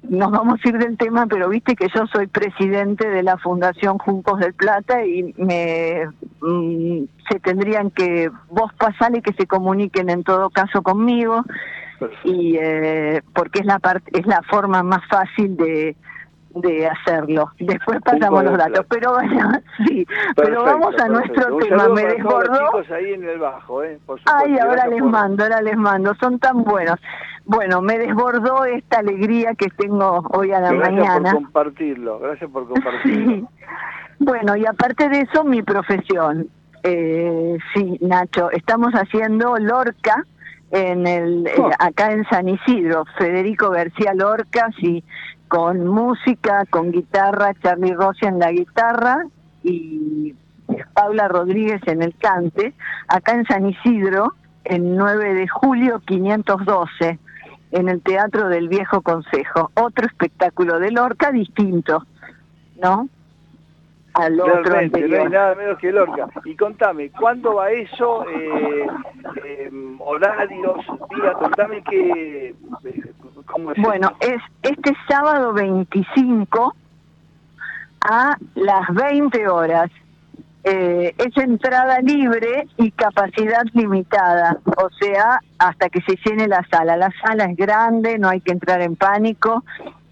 nos vamos a ir del tema, pero viste que yo soy presidente de la Fundación Juncos del Plata y me mm, se tendrían que vos pasarle que se comuniquen en todo caso conmigo y eh, porque es la parte es la forma más fácil de de hacerlo. Después pasamos los datos, pero bueno, sí, pero vamos a nuestro tema. Me desbordó. ahí en el bajo, ¿eh? Ay, ahora les mando, ahora les mando, son tan buenos. Bueno, me desbordó esta alegría que tengo hoy a la mañana. Gracias por compartirlo, gracias por compartirlo. Bueno, y aparte de eso, mi profesión. Eh, sí, Nacho, estamos haciendo Lorca en el eh, oh. acá en San Isidro, Federico García Lorca, sí, con música, con guitarra, Charlie Rossi en la guitarra y Paula Rodríguez en el cante, acá en San Isidro, el 9 de julio 512, en el Teatro del Viejo Consejo. Otro espectáculo de Lorca distinto, ¿no? Al otro anterior. No hay nada menos que Lorca. Y contame, ¿cuándo va eso? Eh, eh, horarios, días, contame que bueno, es este sábado 25 a las 20 horas. Eh, es entrada libre y capacidad limitada, o sea, hasta que se llene la sala. La sala es grande, no hay que entrar en pánico,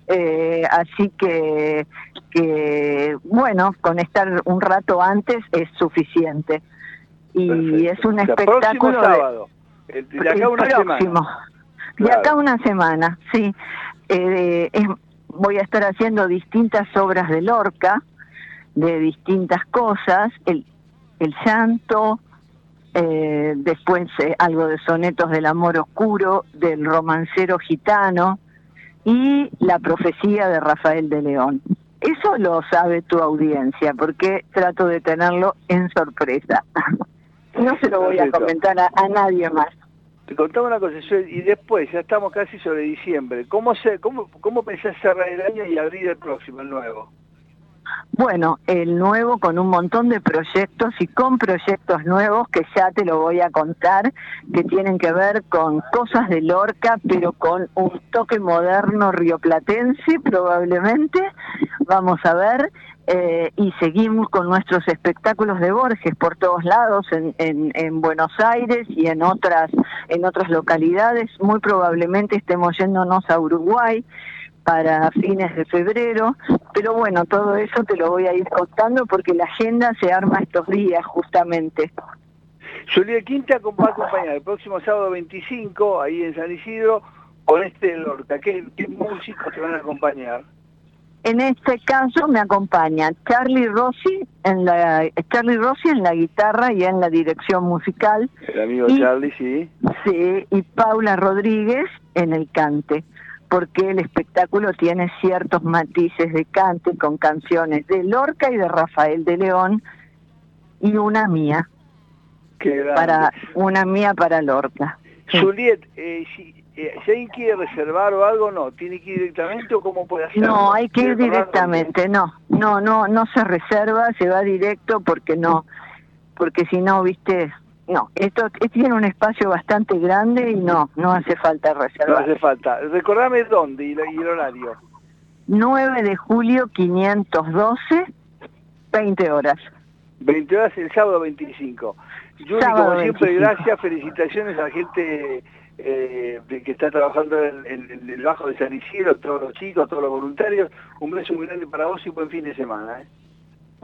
eh, así que, que, bueno, con estar un rato antes es suficiente. Y es un espectáculo... sábado, el, de acá una próximo. De acá una semana, sí. Eh, voy a estar haciendo distintas obras de Lorca, de distintas cosas, el, el llanto, eh, después eh, algo de sonetos del amor oscuro, del romancero gitano y la profecía de Rafael de León. Eso lo sabe tu audiencia, porque trato de tenerlo en sorpresa. No se lo voy a comentar a nadie más. Te contaba una cosa, y después, ya estamos casi sobre diciembre, ¿cómo, se, cómo, cómo pensás cerrar el año y abrir el próximo, el nuevo? Bueno, el nuevo con un montón de proyectos y con proyectos nuevos que ya te lo voy a contar, que tienen que ver con cosas de Lorca, pero con un toque moderno rioplatense probablemente. Vamos a ver. Eh, y seguimos con nuestros espectáculos de Borges por todos lados en, en, Buenos Aires y en otras en otras localidades muy probablemente estemos yéndonos a Uruguay para fines de febrero pero bueno todo eso te lo voy a ir contando porque la agenda se arma estos días justamente Julia Quinta va a acompañar el próximo sábado 25 ahí en San Isidro con este Lorca ¿qué, qué músicos te van a acompañar? En este caso me acompaña Charlie Rossi en la Charlie Rossi en la guitarra y en la dirección musical. El amigo Charlie, sí. Sí, y Paula Rodríguez en el cante, porque el espectáculo tiene ciertos matices de cante con canciones de Lorca y de Rafael de León y una mía. Qué para una mía para Lorca. Juliet, eh, si eh, si alguien quiere reservar o algo, no, tiene que ir directamente o cómo puede hacerlo. No, hay que ir directamente, no, no, no, no se reserva, se va directo porque no, porque si no, viste, no, esto tiene un espacio bastante grande y no, no hace falta reservar. No hace falta. Recordame dónde y, el horario. 9 de julio 512, 20 horas. 20 horas el sábado 25. Yuri, como siempre, gracias, felicitaciones a la gente eh, que está trabajando en, el Bajo de San Isidro, todos los chicos, todos los voluntarios. Un beso muy grande para vos y buen fin de semana. ¿eh?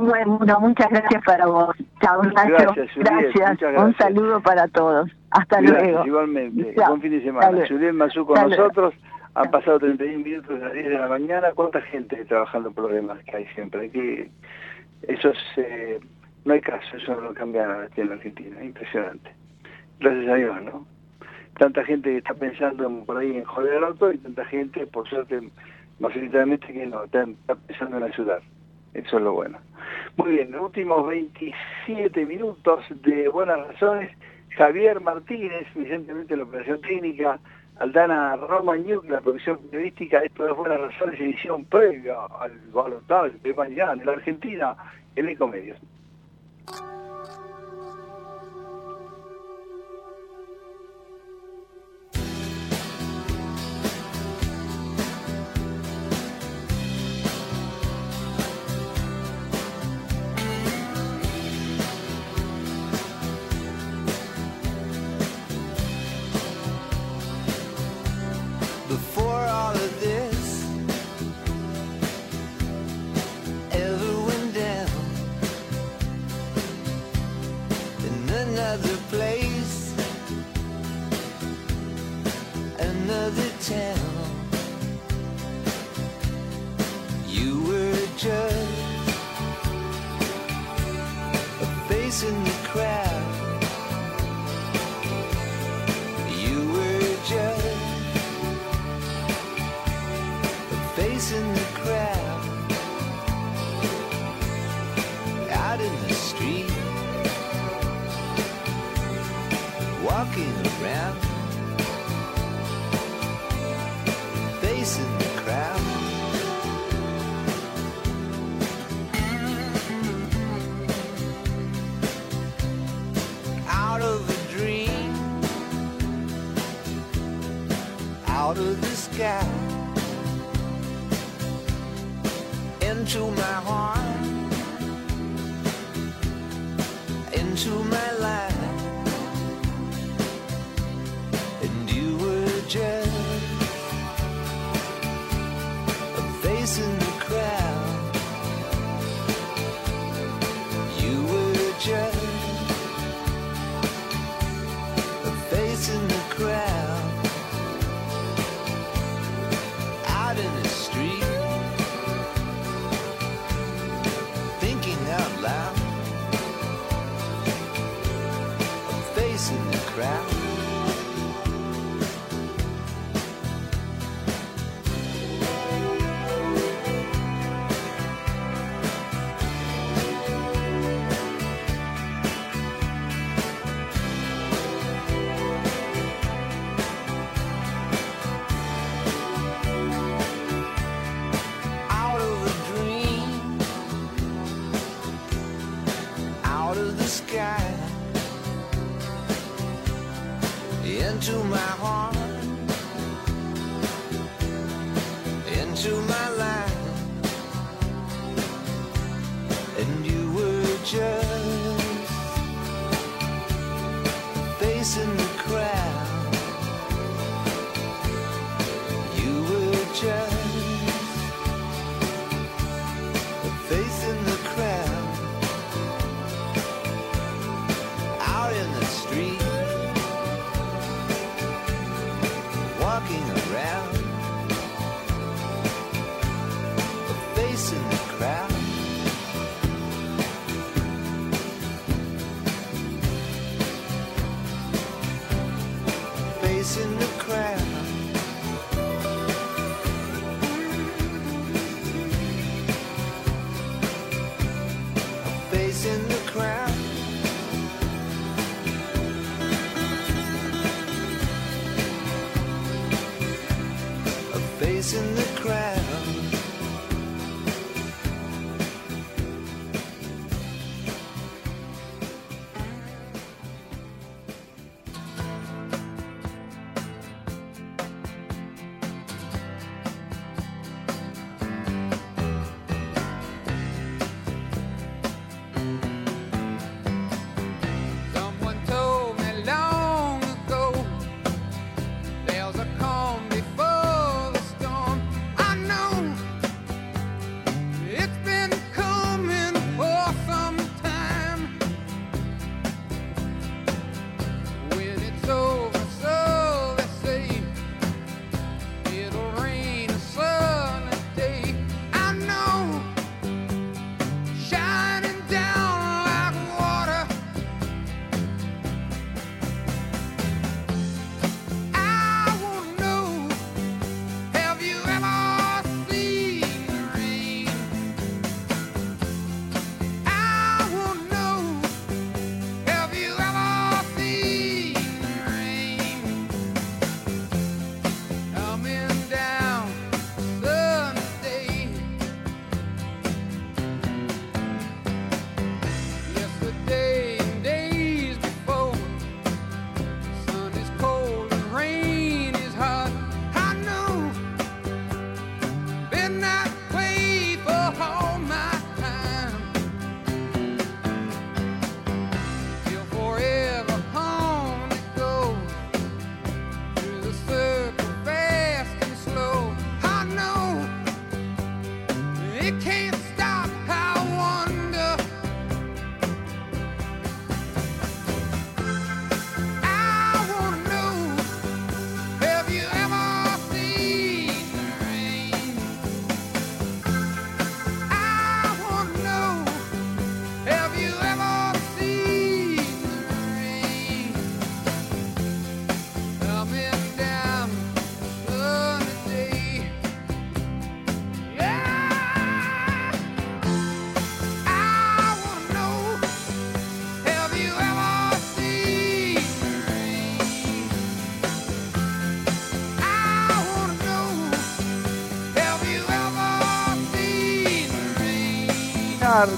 Bueno, muchas gracias para vos. Chao, Nacho. Gracias, Un saludo para todos. Hasta luego. Igualmente. Buen fin de semana. Julián Mazú con nosotros. Han pasado 31 minutos a las 10 de la mañana. ¿Cuánta gente trabajando problemas que hay siempre? Que eso es, eh, no hay caso, eso no lo cambia nada en la Argentina. Impresionante. Gracias a Dios, ¿no? Tanta gente que está pensando por ahí en joder al auto y tanta gente, por suerte, mayoritariamente que no, está pensando en ayudar. Eso es lo bueno. Muy bien, últimos 27 minutos de Buenas Razones. Javier Martínez, recientemente la operación clínica, Aldana Romañuk, la producción periodística, esto es Buenas Razones, edición previa al balotaje de mañana en la Argentina, en Ecomedios.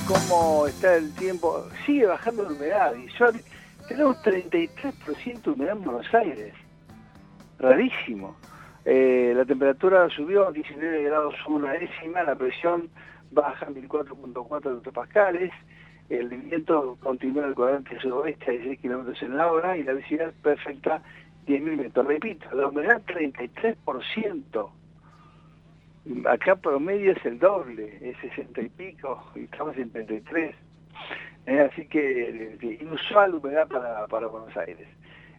Cómo está el tiempo. Sigue bajando la humedad y yo, tenemos 33% de humedad en Buenos Aires. Rarísimo. Eh, la temperatura subió a 19 grados una décima, la presión baja a 1004.4 hectopascales, el viento continúa al cuadrante sudoeste a 16 kilómetros en la hora y la visibilidad perfecta 10.000 metros. Repito, la humedad 33%. Acá promedio es el doble, es 60 y pico, estamos en 33. Eh, así que eh, inusual humedad para, para Buenos Aires.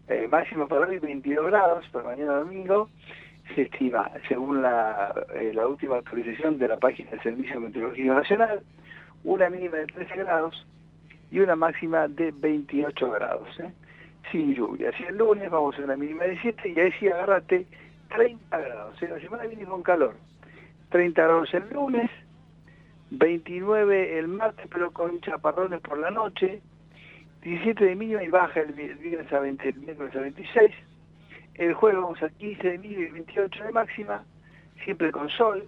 Eh, máximo para hoy 22 grados, para mañana domingo, se estima, según la, última actualización de la página del Servicio Meteorológico Nacional, una mínima de 13 grados y una máxima de 28 grados, sin lluvia. Así el lunes vamos a una mínima de 7 y ahí sí agárrate 30 grados. La semana viene con calor. 30 grados el lunes, 29 el martes, pero con chaparrones por la noche, 17 de mínima y baja el viernes a 20, el miércoles a 26, el jueves vamos a 15 de mínima y 28 de máxima, siempre con sol,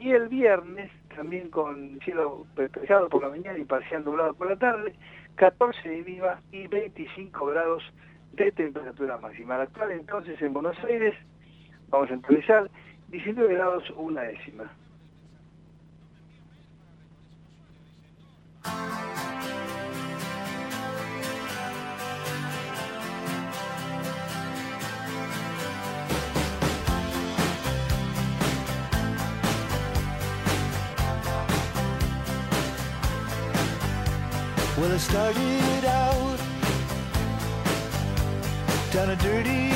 y el viernes también con cielo despejado por la mañana y parcial nublado por la tarde, 14 de mínima y 25 grados de temperatura máxima. La actual entonces en Buenos Aires, vamos a actualizar, 19 grados una décima. Well, I started out down a dirty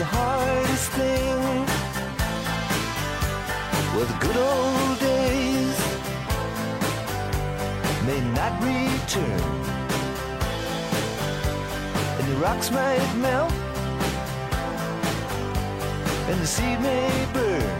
The hardest thing. Well, the good old days may not return And the rocks might melt and the sea may burn.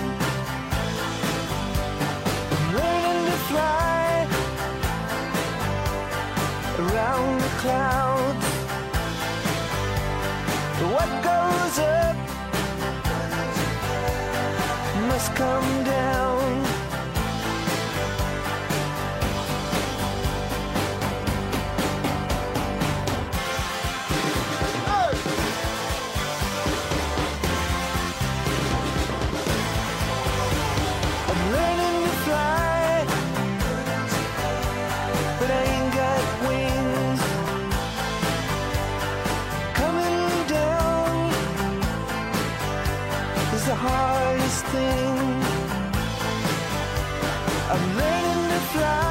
Around the clouds. What goes up must come down. The hardest thing. I'm learning to fly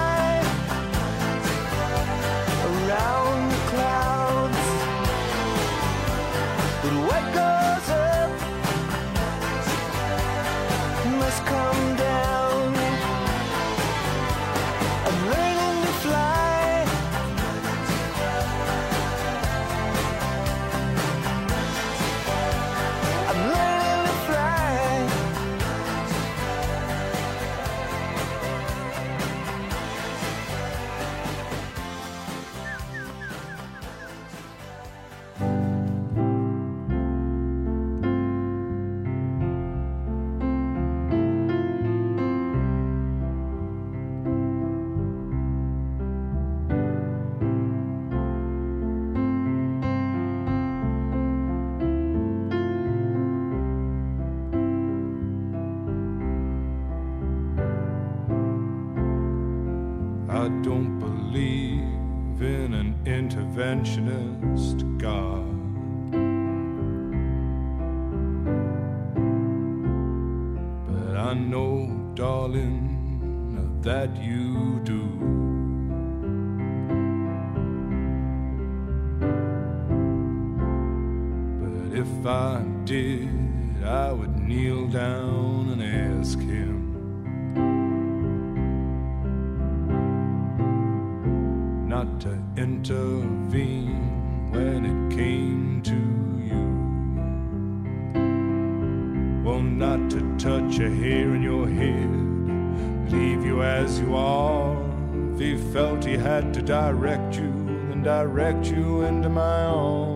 had to direct you, then direct you into my arms.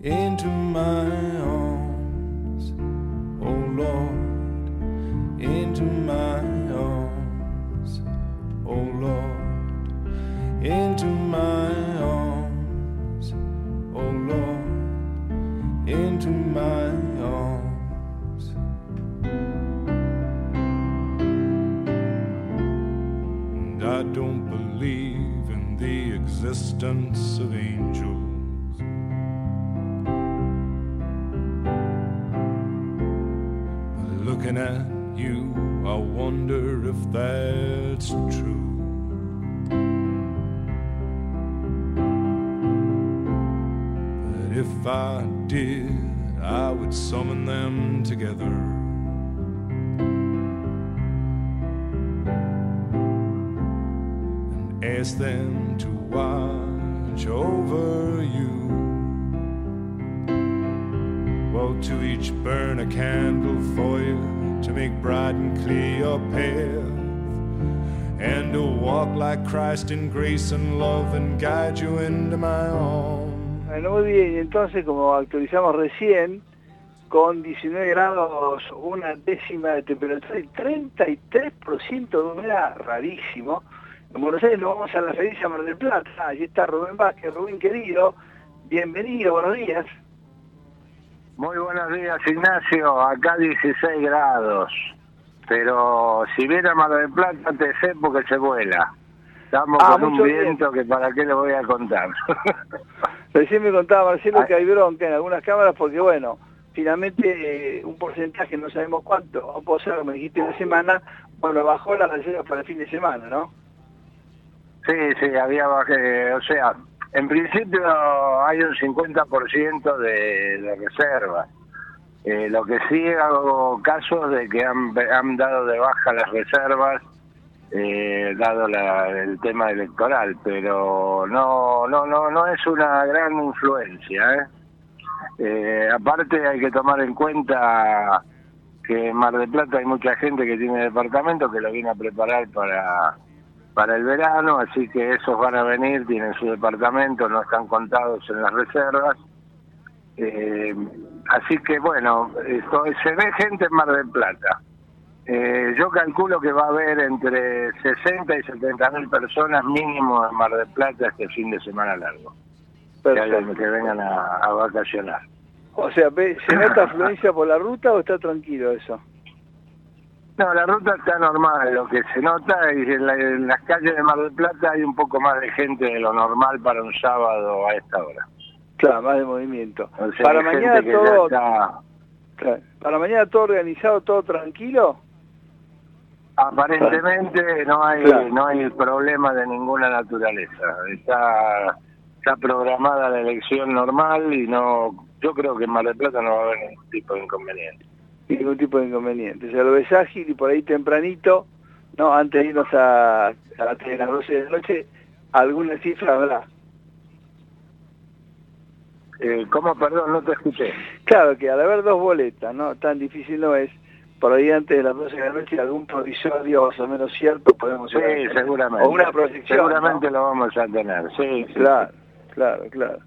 into my arms, existence of angels. looking at you, I wonder if that's true. But if I did, I would summon them together. Ask them to watch over you. Well, to each burn a candle for you to make bright and clear your path, and to walk like Christ in grace and love and guide you into my arms. Bueno, muy bien, entonces como actualizamos recién, con 19 grados, una décima de temperatura y 33% de humedad, rarísimo. En Buenos Aires nos vamos a la Felicia Mar del Plata, allí está Rubén Vázquez, Rubén querido, bienvenido, buenos días. Muy buenos días, Ignacio. Acá 16 grados. Pero si viene a Mar del Plata, te sé porque se vuela. Estamos Ah, con un viento que para qué le voy a contar. Recién me contaba Marcelo que hay bronca en algunas cámaras porque, bueno, finalmente eh, un porcentaje, no sabemos cuánto, o puedo ser, me dijiste una semana, bueno, bajó las reservas para el fin de semana, ¿no? Sí, sí, había baje, o sea, en principio hay un 50% de, de reservas. Eh, lo que sí hago casos de que han, han dado de baja las reservas, eh, dado la- el tema electoral, pero no, no, no, no es una gran influencia. ¿eh? Eh, aparte hay que tomar en cuenta que en Mar del Plata hay mucha gente que tiene departamento que lo viene a preparar para para el verano, así que esos van a venir, tienen su departamento, no están contados en las reservas. Eh, así que bueno, esto, se ve gente en Mar del Plata. Eh, yo calculo que va a haber entre 60 y 70 mil personas mínimo en Mar del Plata este fin de semana largo. Que, vengan a, a vacacionar. O sea, ve- ¿se nota afluencia por la ruta o está tranquilo eso? No, la ruta está normal. Lo que se nota es que en, la- en las calles de Mar del Plata hay un poco más de gente de lo normal para un sábado a esta hora. Claro, más de movimiento. O sea, para mañana todo, está- claro, para mañana todo organizado, todo tranquilo. Aparentemente no hay Claro. no hay problema de ninguna naturaleza. Está está programada la elección normal y no yo creo que en Mar del Plata no va a haber ningún tipo de inconveniente. Ningún tipo de inconveniente. O sea, lo ves ágil y por ahí tempranito, no, antes de irnos a, a de las 12 de la noche, alguna cifra habrá. Eh, ¿Cómo? Perdón, no te escuché. Claro que al haber dos boletas, ¿no? Tan difícil no es. Por ahí antes de las 12 de la noche algún provisorio más o menos cierto podemos Sí, seguramente. O una proyección. Seguramente ¿no? lo vamos a tener. Sí, sí. Claro, claro, claro.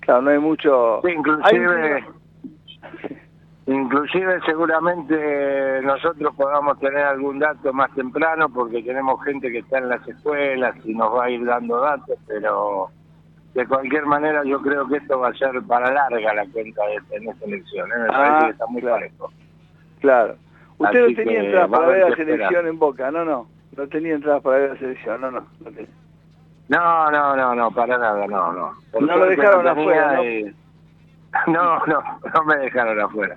Claro, no hay mucho... Sí, inclusive, inclusive seguramente nosotros podamos tener algún dato más temprano porque tenemos gente que está en las escuelas y nos va a ir dando datos, pero de cualquier manera yo creo que esto va a ser para larga la cuenta de en esta elección. ¿eh? Me Ah, parece que está muy claro. parejo. Claro. Usted no tenía entradas para ver la selección en Boca, no, no. No tenía entradas para ver la selección, no, no. No, no, no, no, para nada, no, no. no lo dejaron afuera, ¿no? No, no, no me dejaron afuera.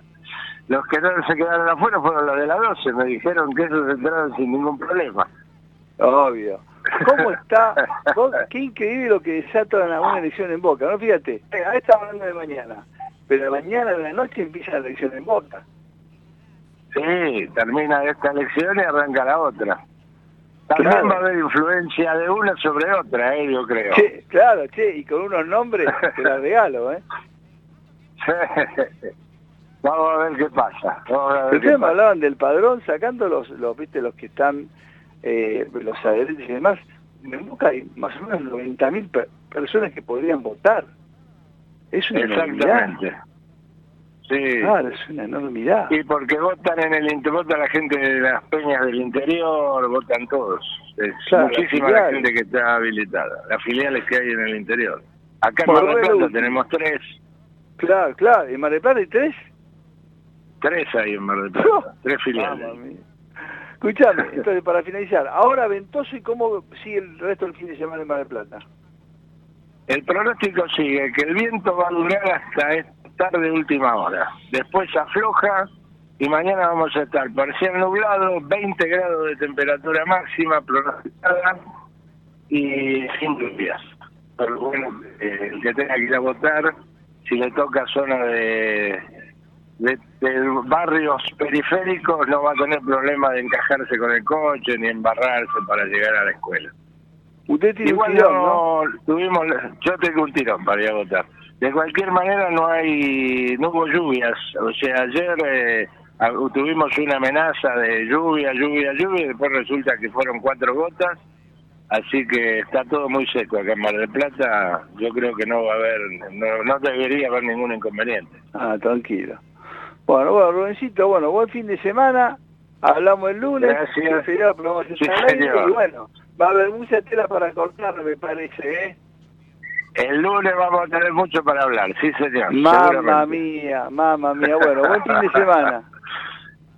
Los que no se quedaron afuera fueron los de la 12, me dijeron que esos entraron sin ningún problema. Obvio. ¿Cómo está? qué increíble lo que desata una elección en Boca, ¿no? Fíjate, ahora estamos hablando de mañana, pero mañana de la noche empieza la elección en Boca. Sí, termina esta elección y arranca la otra. También va a haber influencia de una sobre otra, eh, yo creo. claro, che, y con unos nombres te la regalo, ¿eh? Vamos a ver qué pasa. Ustedes me hablaban del padrón sacando los, los, viste, los que están, eh, los adherentes y demás. En Boca hay más o menos 90.000 personas que podrían votar. Es una Exactamente. Sí. Claro, es una enormidad. Y porque votan en el vota la gente de las peñas del interior, votan todos. Es muchísima la gente que está habilitada, las filiales que hay en el interior. Acá en Mar del Plata tenemos tres. Claro, claro. ¿En Mar del Plata hay tres? Tres hay en Mar del Plata, tres filiales. Escuchame, entonces para finalizar, ahora Ventoso y cómo sigue el resto del fin de semana en Mar del Plata. El pronóstico sigue que el viento va a durar hasta tarde última hora. Después afloja y mañana vamos a estar parcial nublado, 20 grados de temperatura máxima pronosticada y sin lluvias. Pero bueno, eh, el que tenga que ir a votar, si le toca zona de, de, barrios periféricos, no va a tener problema de encajarse con el coche ni embarrarse para llegar a la escuela. Usted tiene un tirón, ¿no? tuvimos, yo tengo un tirón para ir a votar. De cualquier manera no hay, no hubo lluvias. O sea, ayer eh, tuvimos una amenaza de lluvia, lluvia, lluvia, y después resulta que fueron cuatro gotas. Así que está todo muy seco acá en Mar del Plata. Yo creo que no va a haber, no, no debería haber ningún inconveniente. Ah, tranquilo. Bueno, bueno, Rubencito, bueno, buen fin de semana. Hablamos el lunes. Gracias. Sí, y bueno, va a haber mucha tela para cortar, me parece, ¿eh? El lunes vamos a tener mucho para hablar, sí señor. Mamma mía, mamma mía. Bueno, buen fin de semana.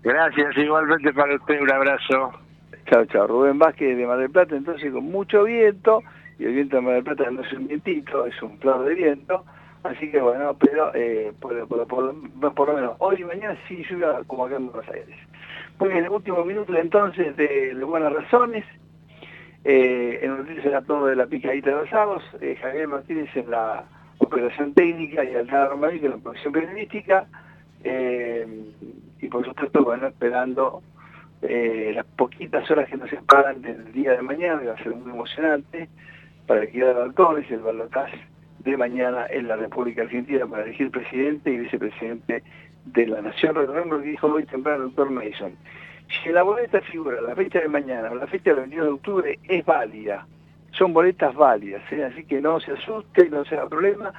Gracias, igualmente para usted, un abrazo. Chao, chao. Rubén Vázquez de Mar del Plata, entonces con mucho viento, y el viento de Mar del Plata no es un vientito, es un flor de viento, así que bueno, pero eh, por, lo menos hoy y mañana sí lluvia como acá en Buenos Aires. Muy bien, el último minuto entonces de Buenas Razones, eh, en noticias era todo de la picadita de los sábados, eh, Javier Martínez en la operación técnica y Alcalá Romaní en la producción periodística, eh, y por supuesto, bueno, esperando las poquitas horas que nos separan del día de mañana, que va a ser muy emocionante, para que de balcones, el balotaje de mañana en la República Argentina para elegir presidente y vicepresidente de la Nación. Recordemos que dijo hoy temprano el doctor Mason si la boleta figura la fecha de mañana o la fecha del 21 de octubre, es válida. Son boletas válidas, ¿eh? así que no se asuste, no sea problema,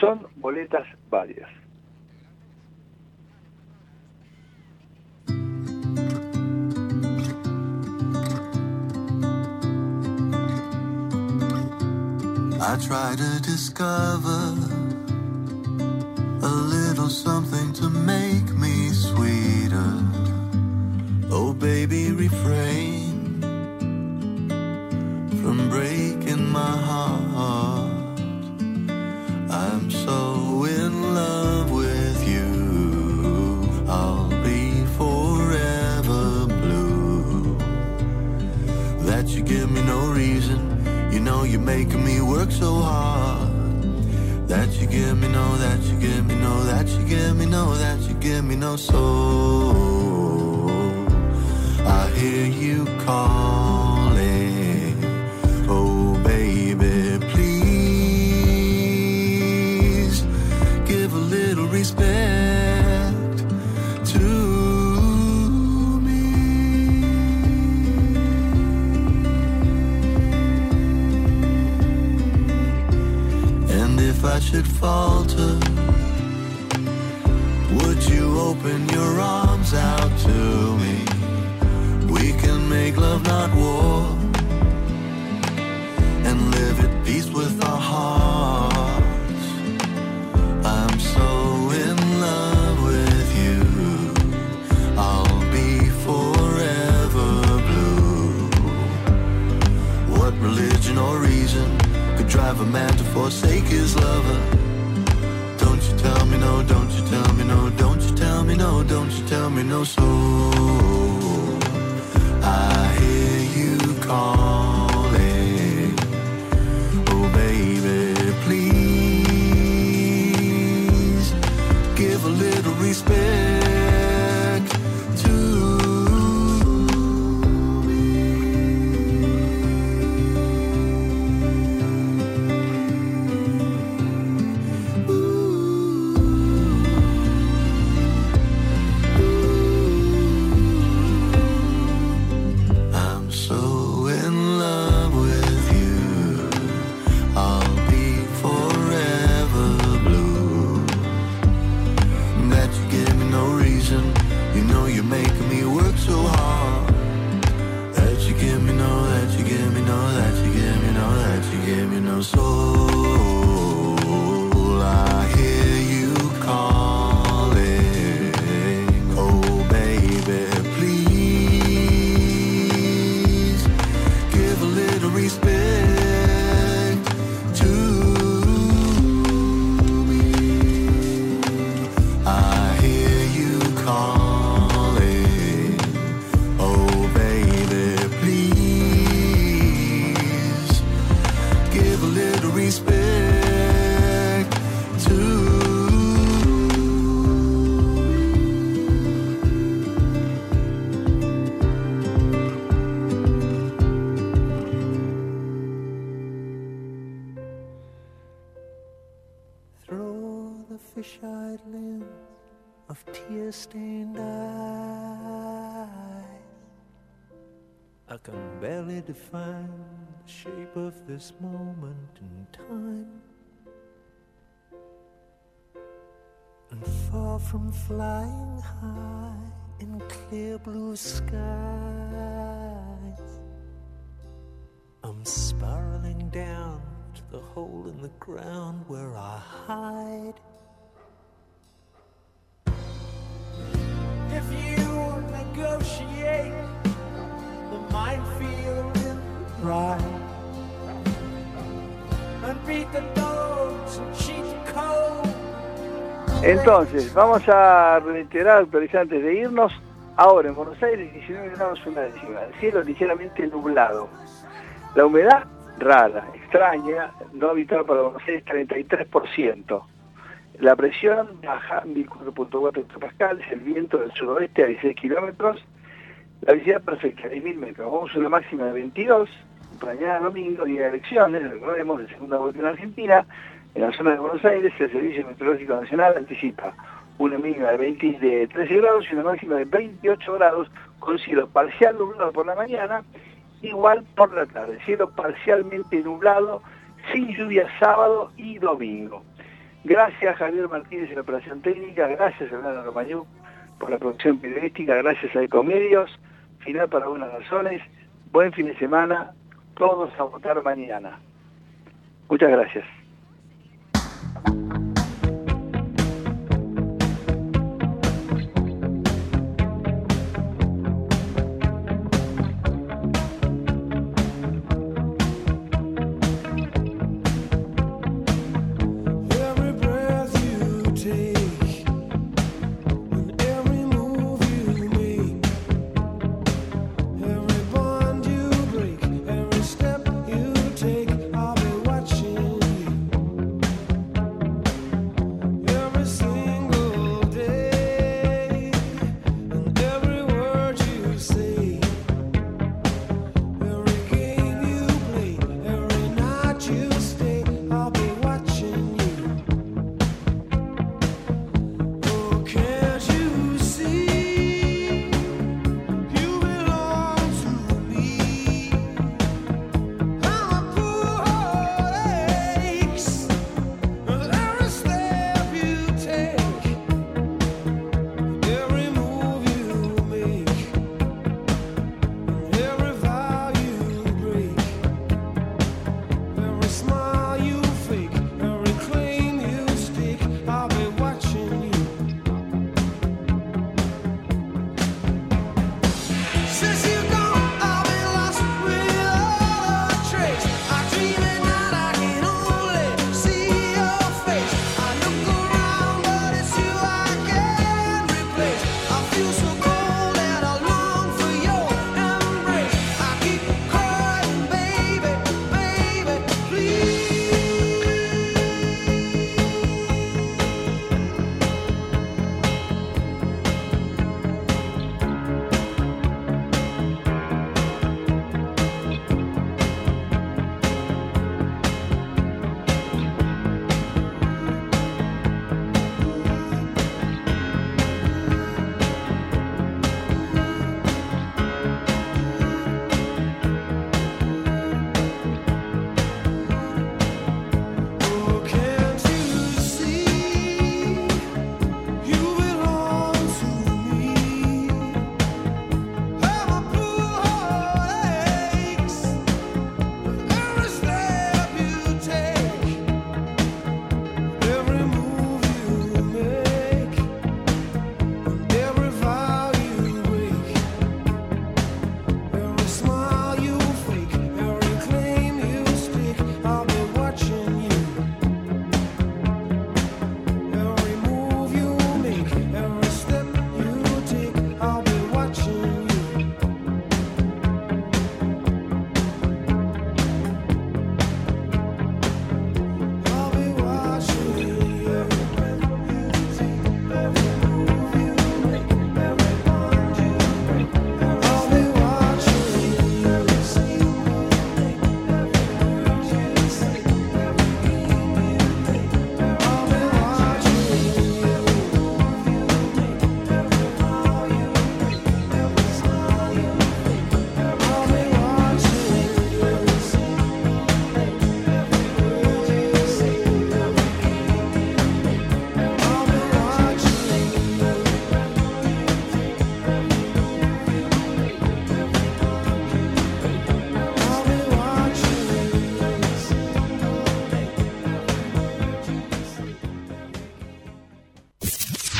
son boletas válidas. I try to discover a little something to make me sweeter. Oh, baby, refrain from breaking my heart. I'm so in love with you. I'll be forever blue. That you give me no reason. You know you're making me work so hard. That you give me no, that you give me no, that you give me no, that you give me no soul. I hear you calling. Oh, baby, please give a little respect should falter, would you open your arms out to me? We can make love, not war, drive a man to forsake his lover. Don't you tell me no, don't you tell me no, don't you tell me no, don't you tell me no, so I hear you calling. Shape of this moment in time. And far from flying high in clear blue skies, I'm spiraling down to the hole in the ground where I hide. If you negotiate the minefield in the pride Entonces, vamos a reiterar, actualizar antes de irnos. Ahora en Buenos Aires 19 grados una décima, el cielo ligeramente nublado. La humedad rara, extraña, no habitual para Buenos Aires 33%. La presión baja 14.4 hectopascales, el viento del suroeste a 16 kilómetros, la visibilidad perfecta 10.000 metros. Vamos a una máxima de 22, mañana domingo, día de elecciones, recordemos, de segunda vuelta en Argentina. En la zona de Buenos Aires, el Servicio Meteorológico Nacional anticipa una mínima de, 20 de 13 grados y una máxima de 28 grados, con cielo parcial nublado por la mañana, igual por la tarde. Cielo parcialmente nublado, sin lluvia sábado y domingo. Gracias Javier Martínez en la operación técnica, gracias Hernando Romañú por la producción periodística, gracias a Ecomedios, final para buenas razones, buen fin de semana, todos a votar mañana. Muchas gracias.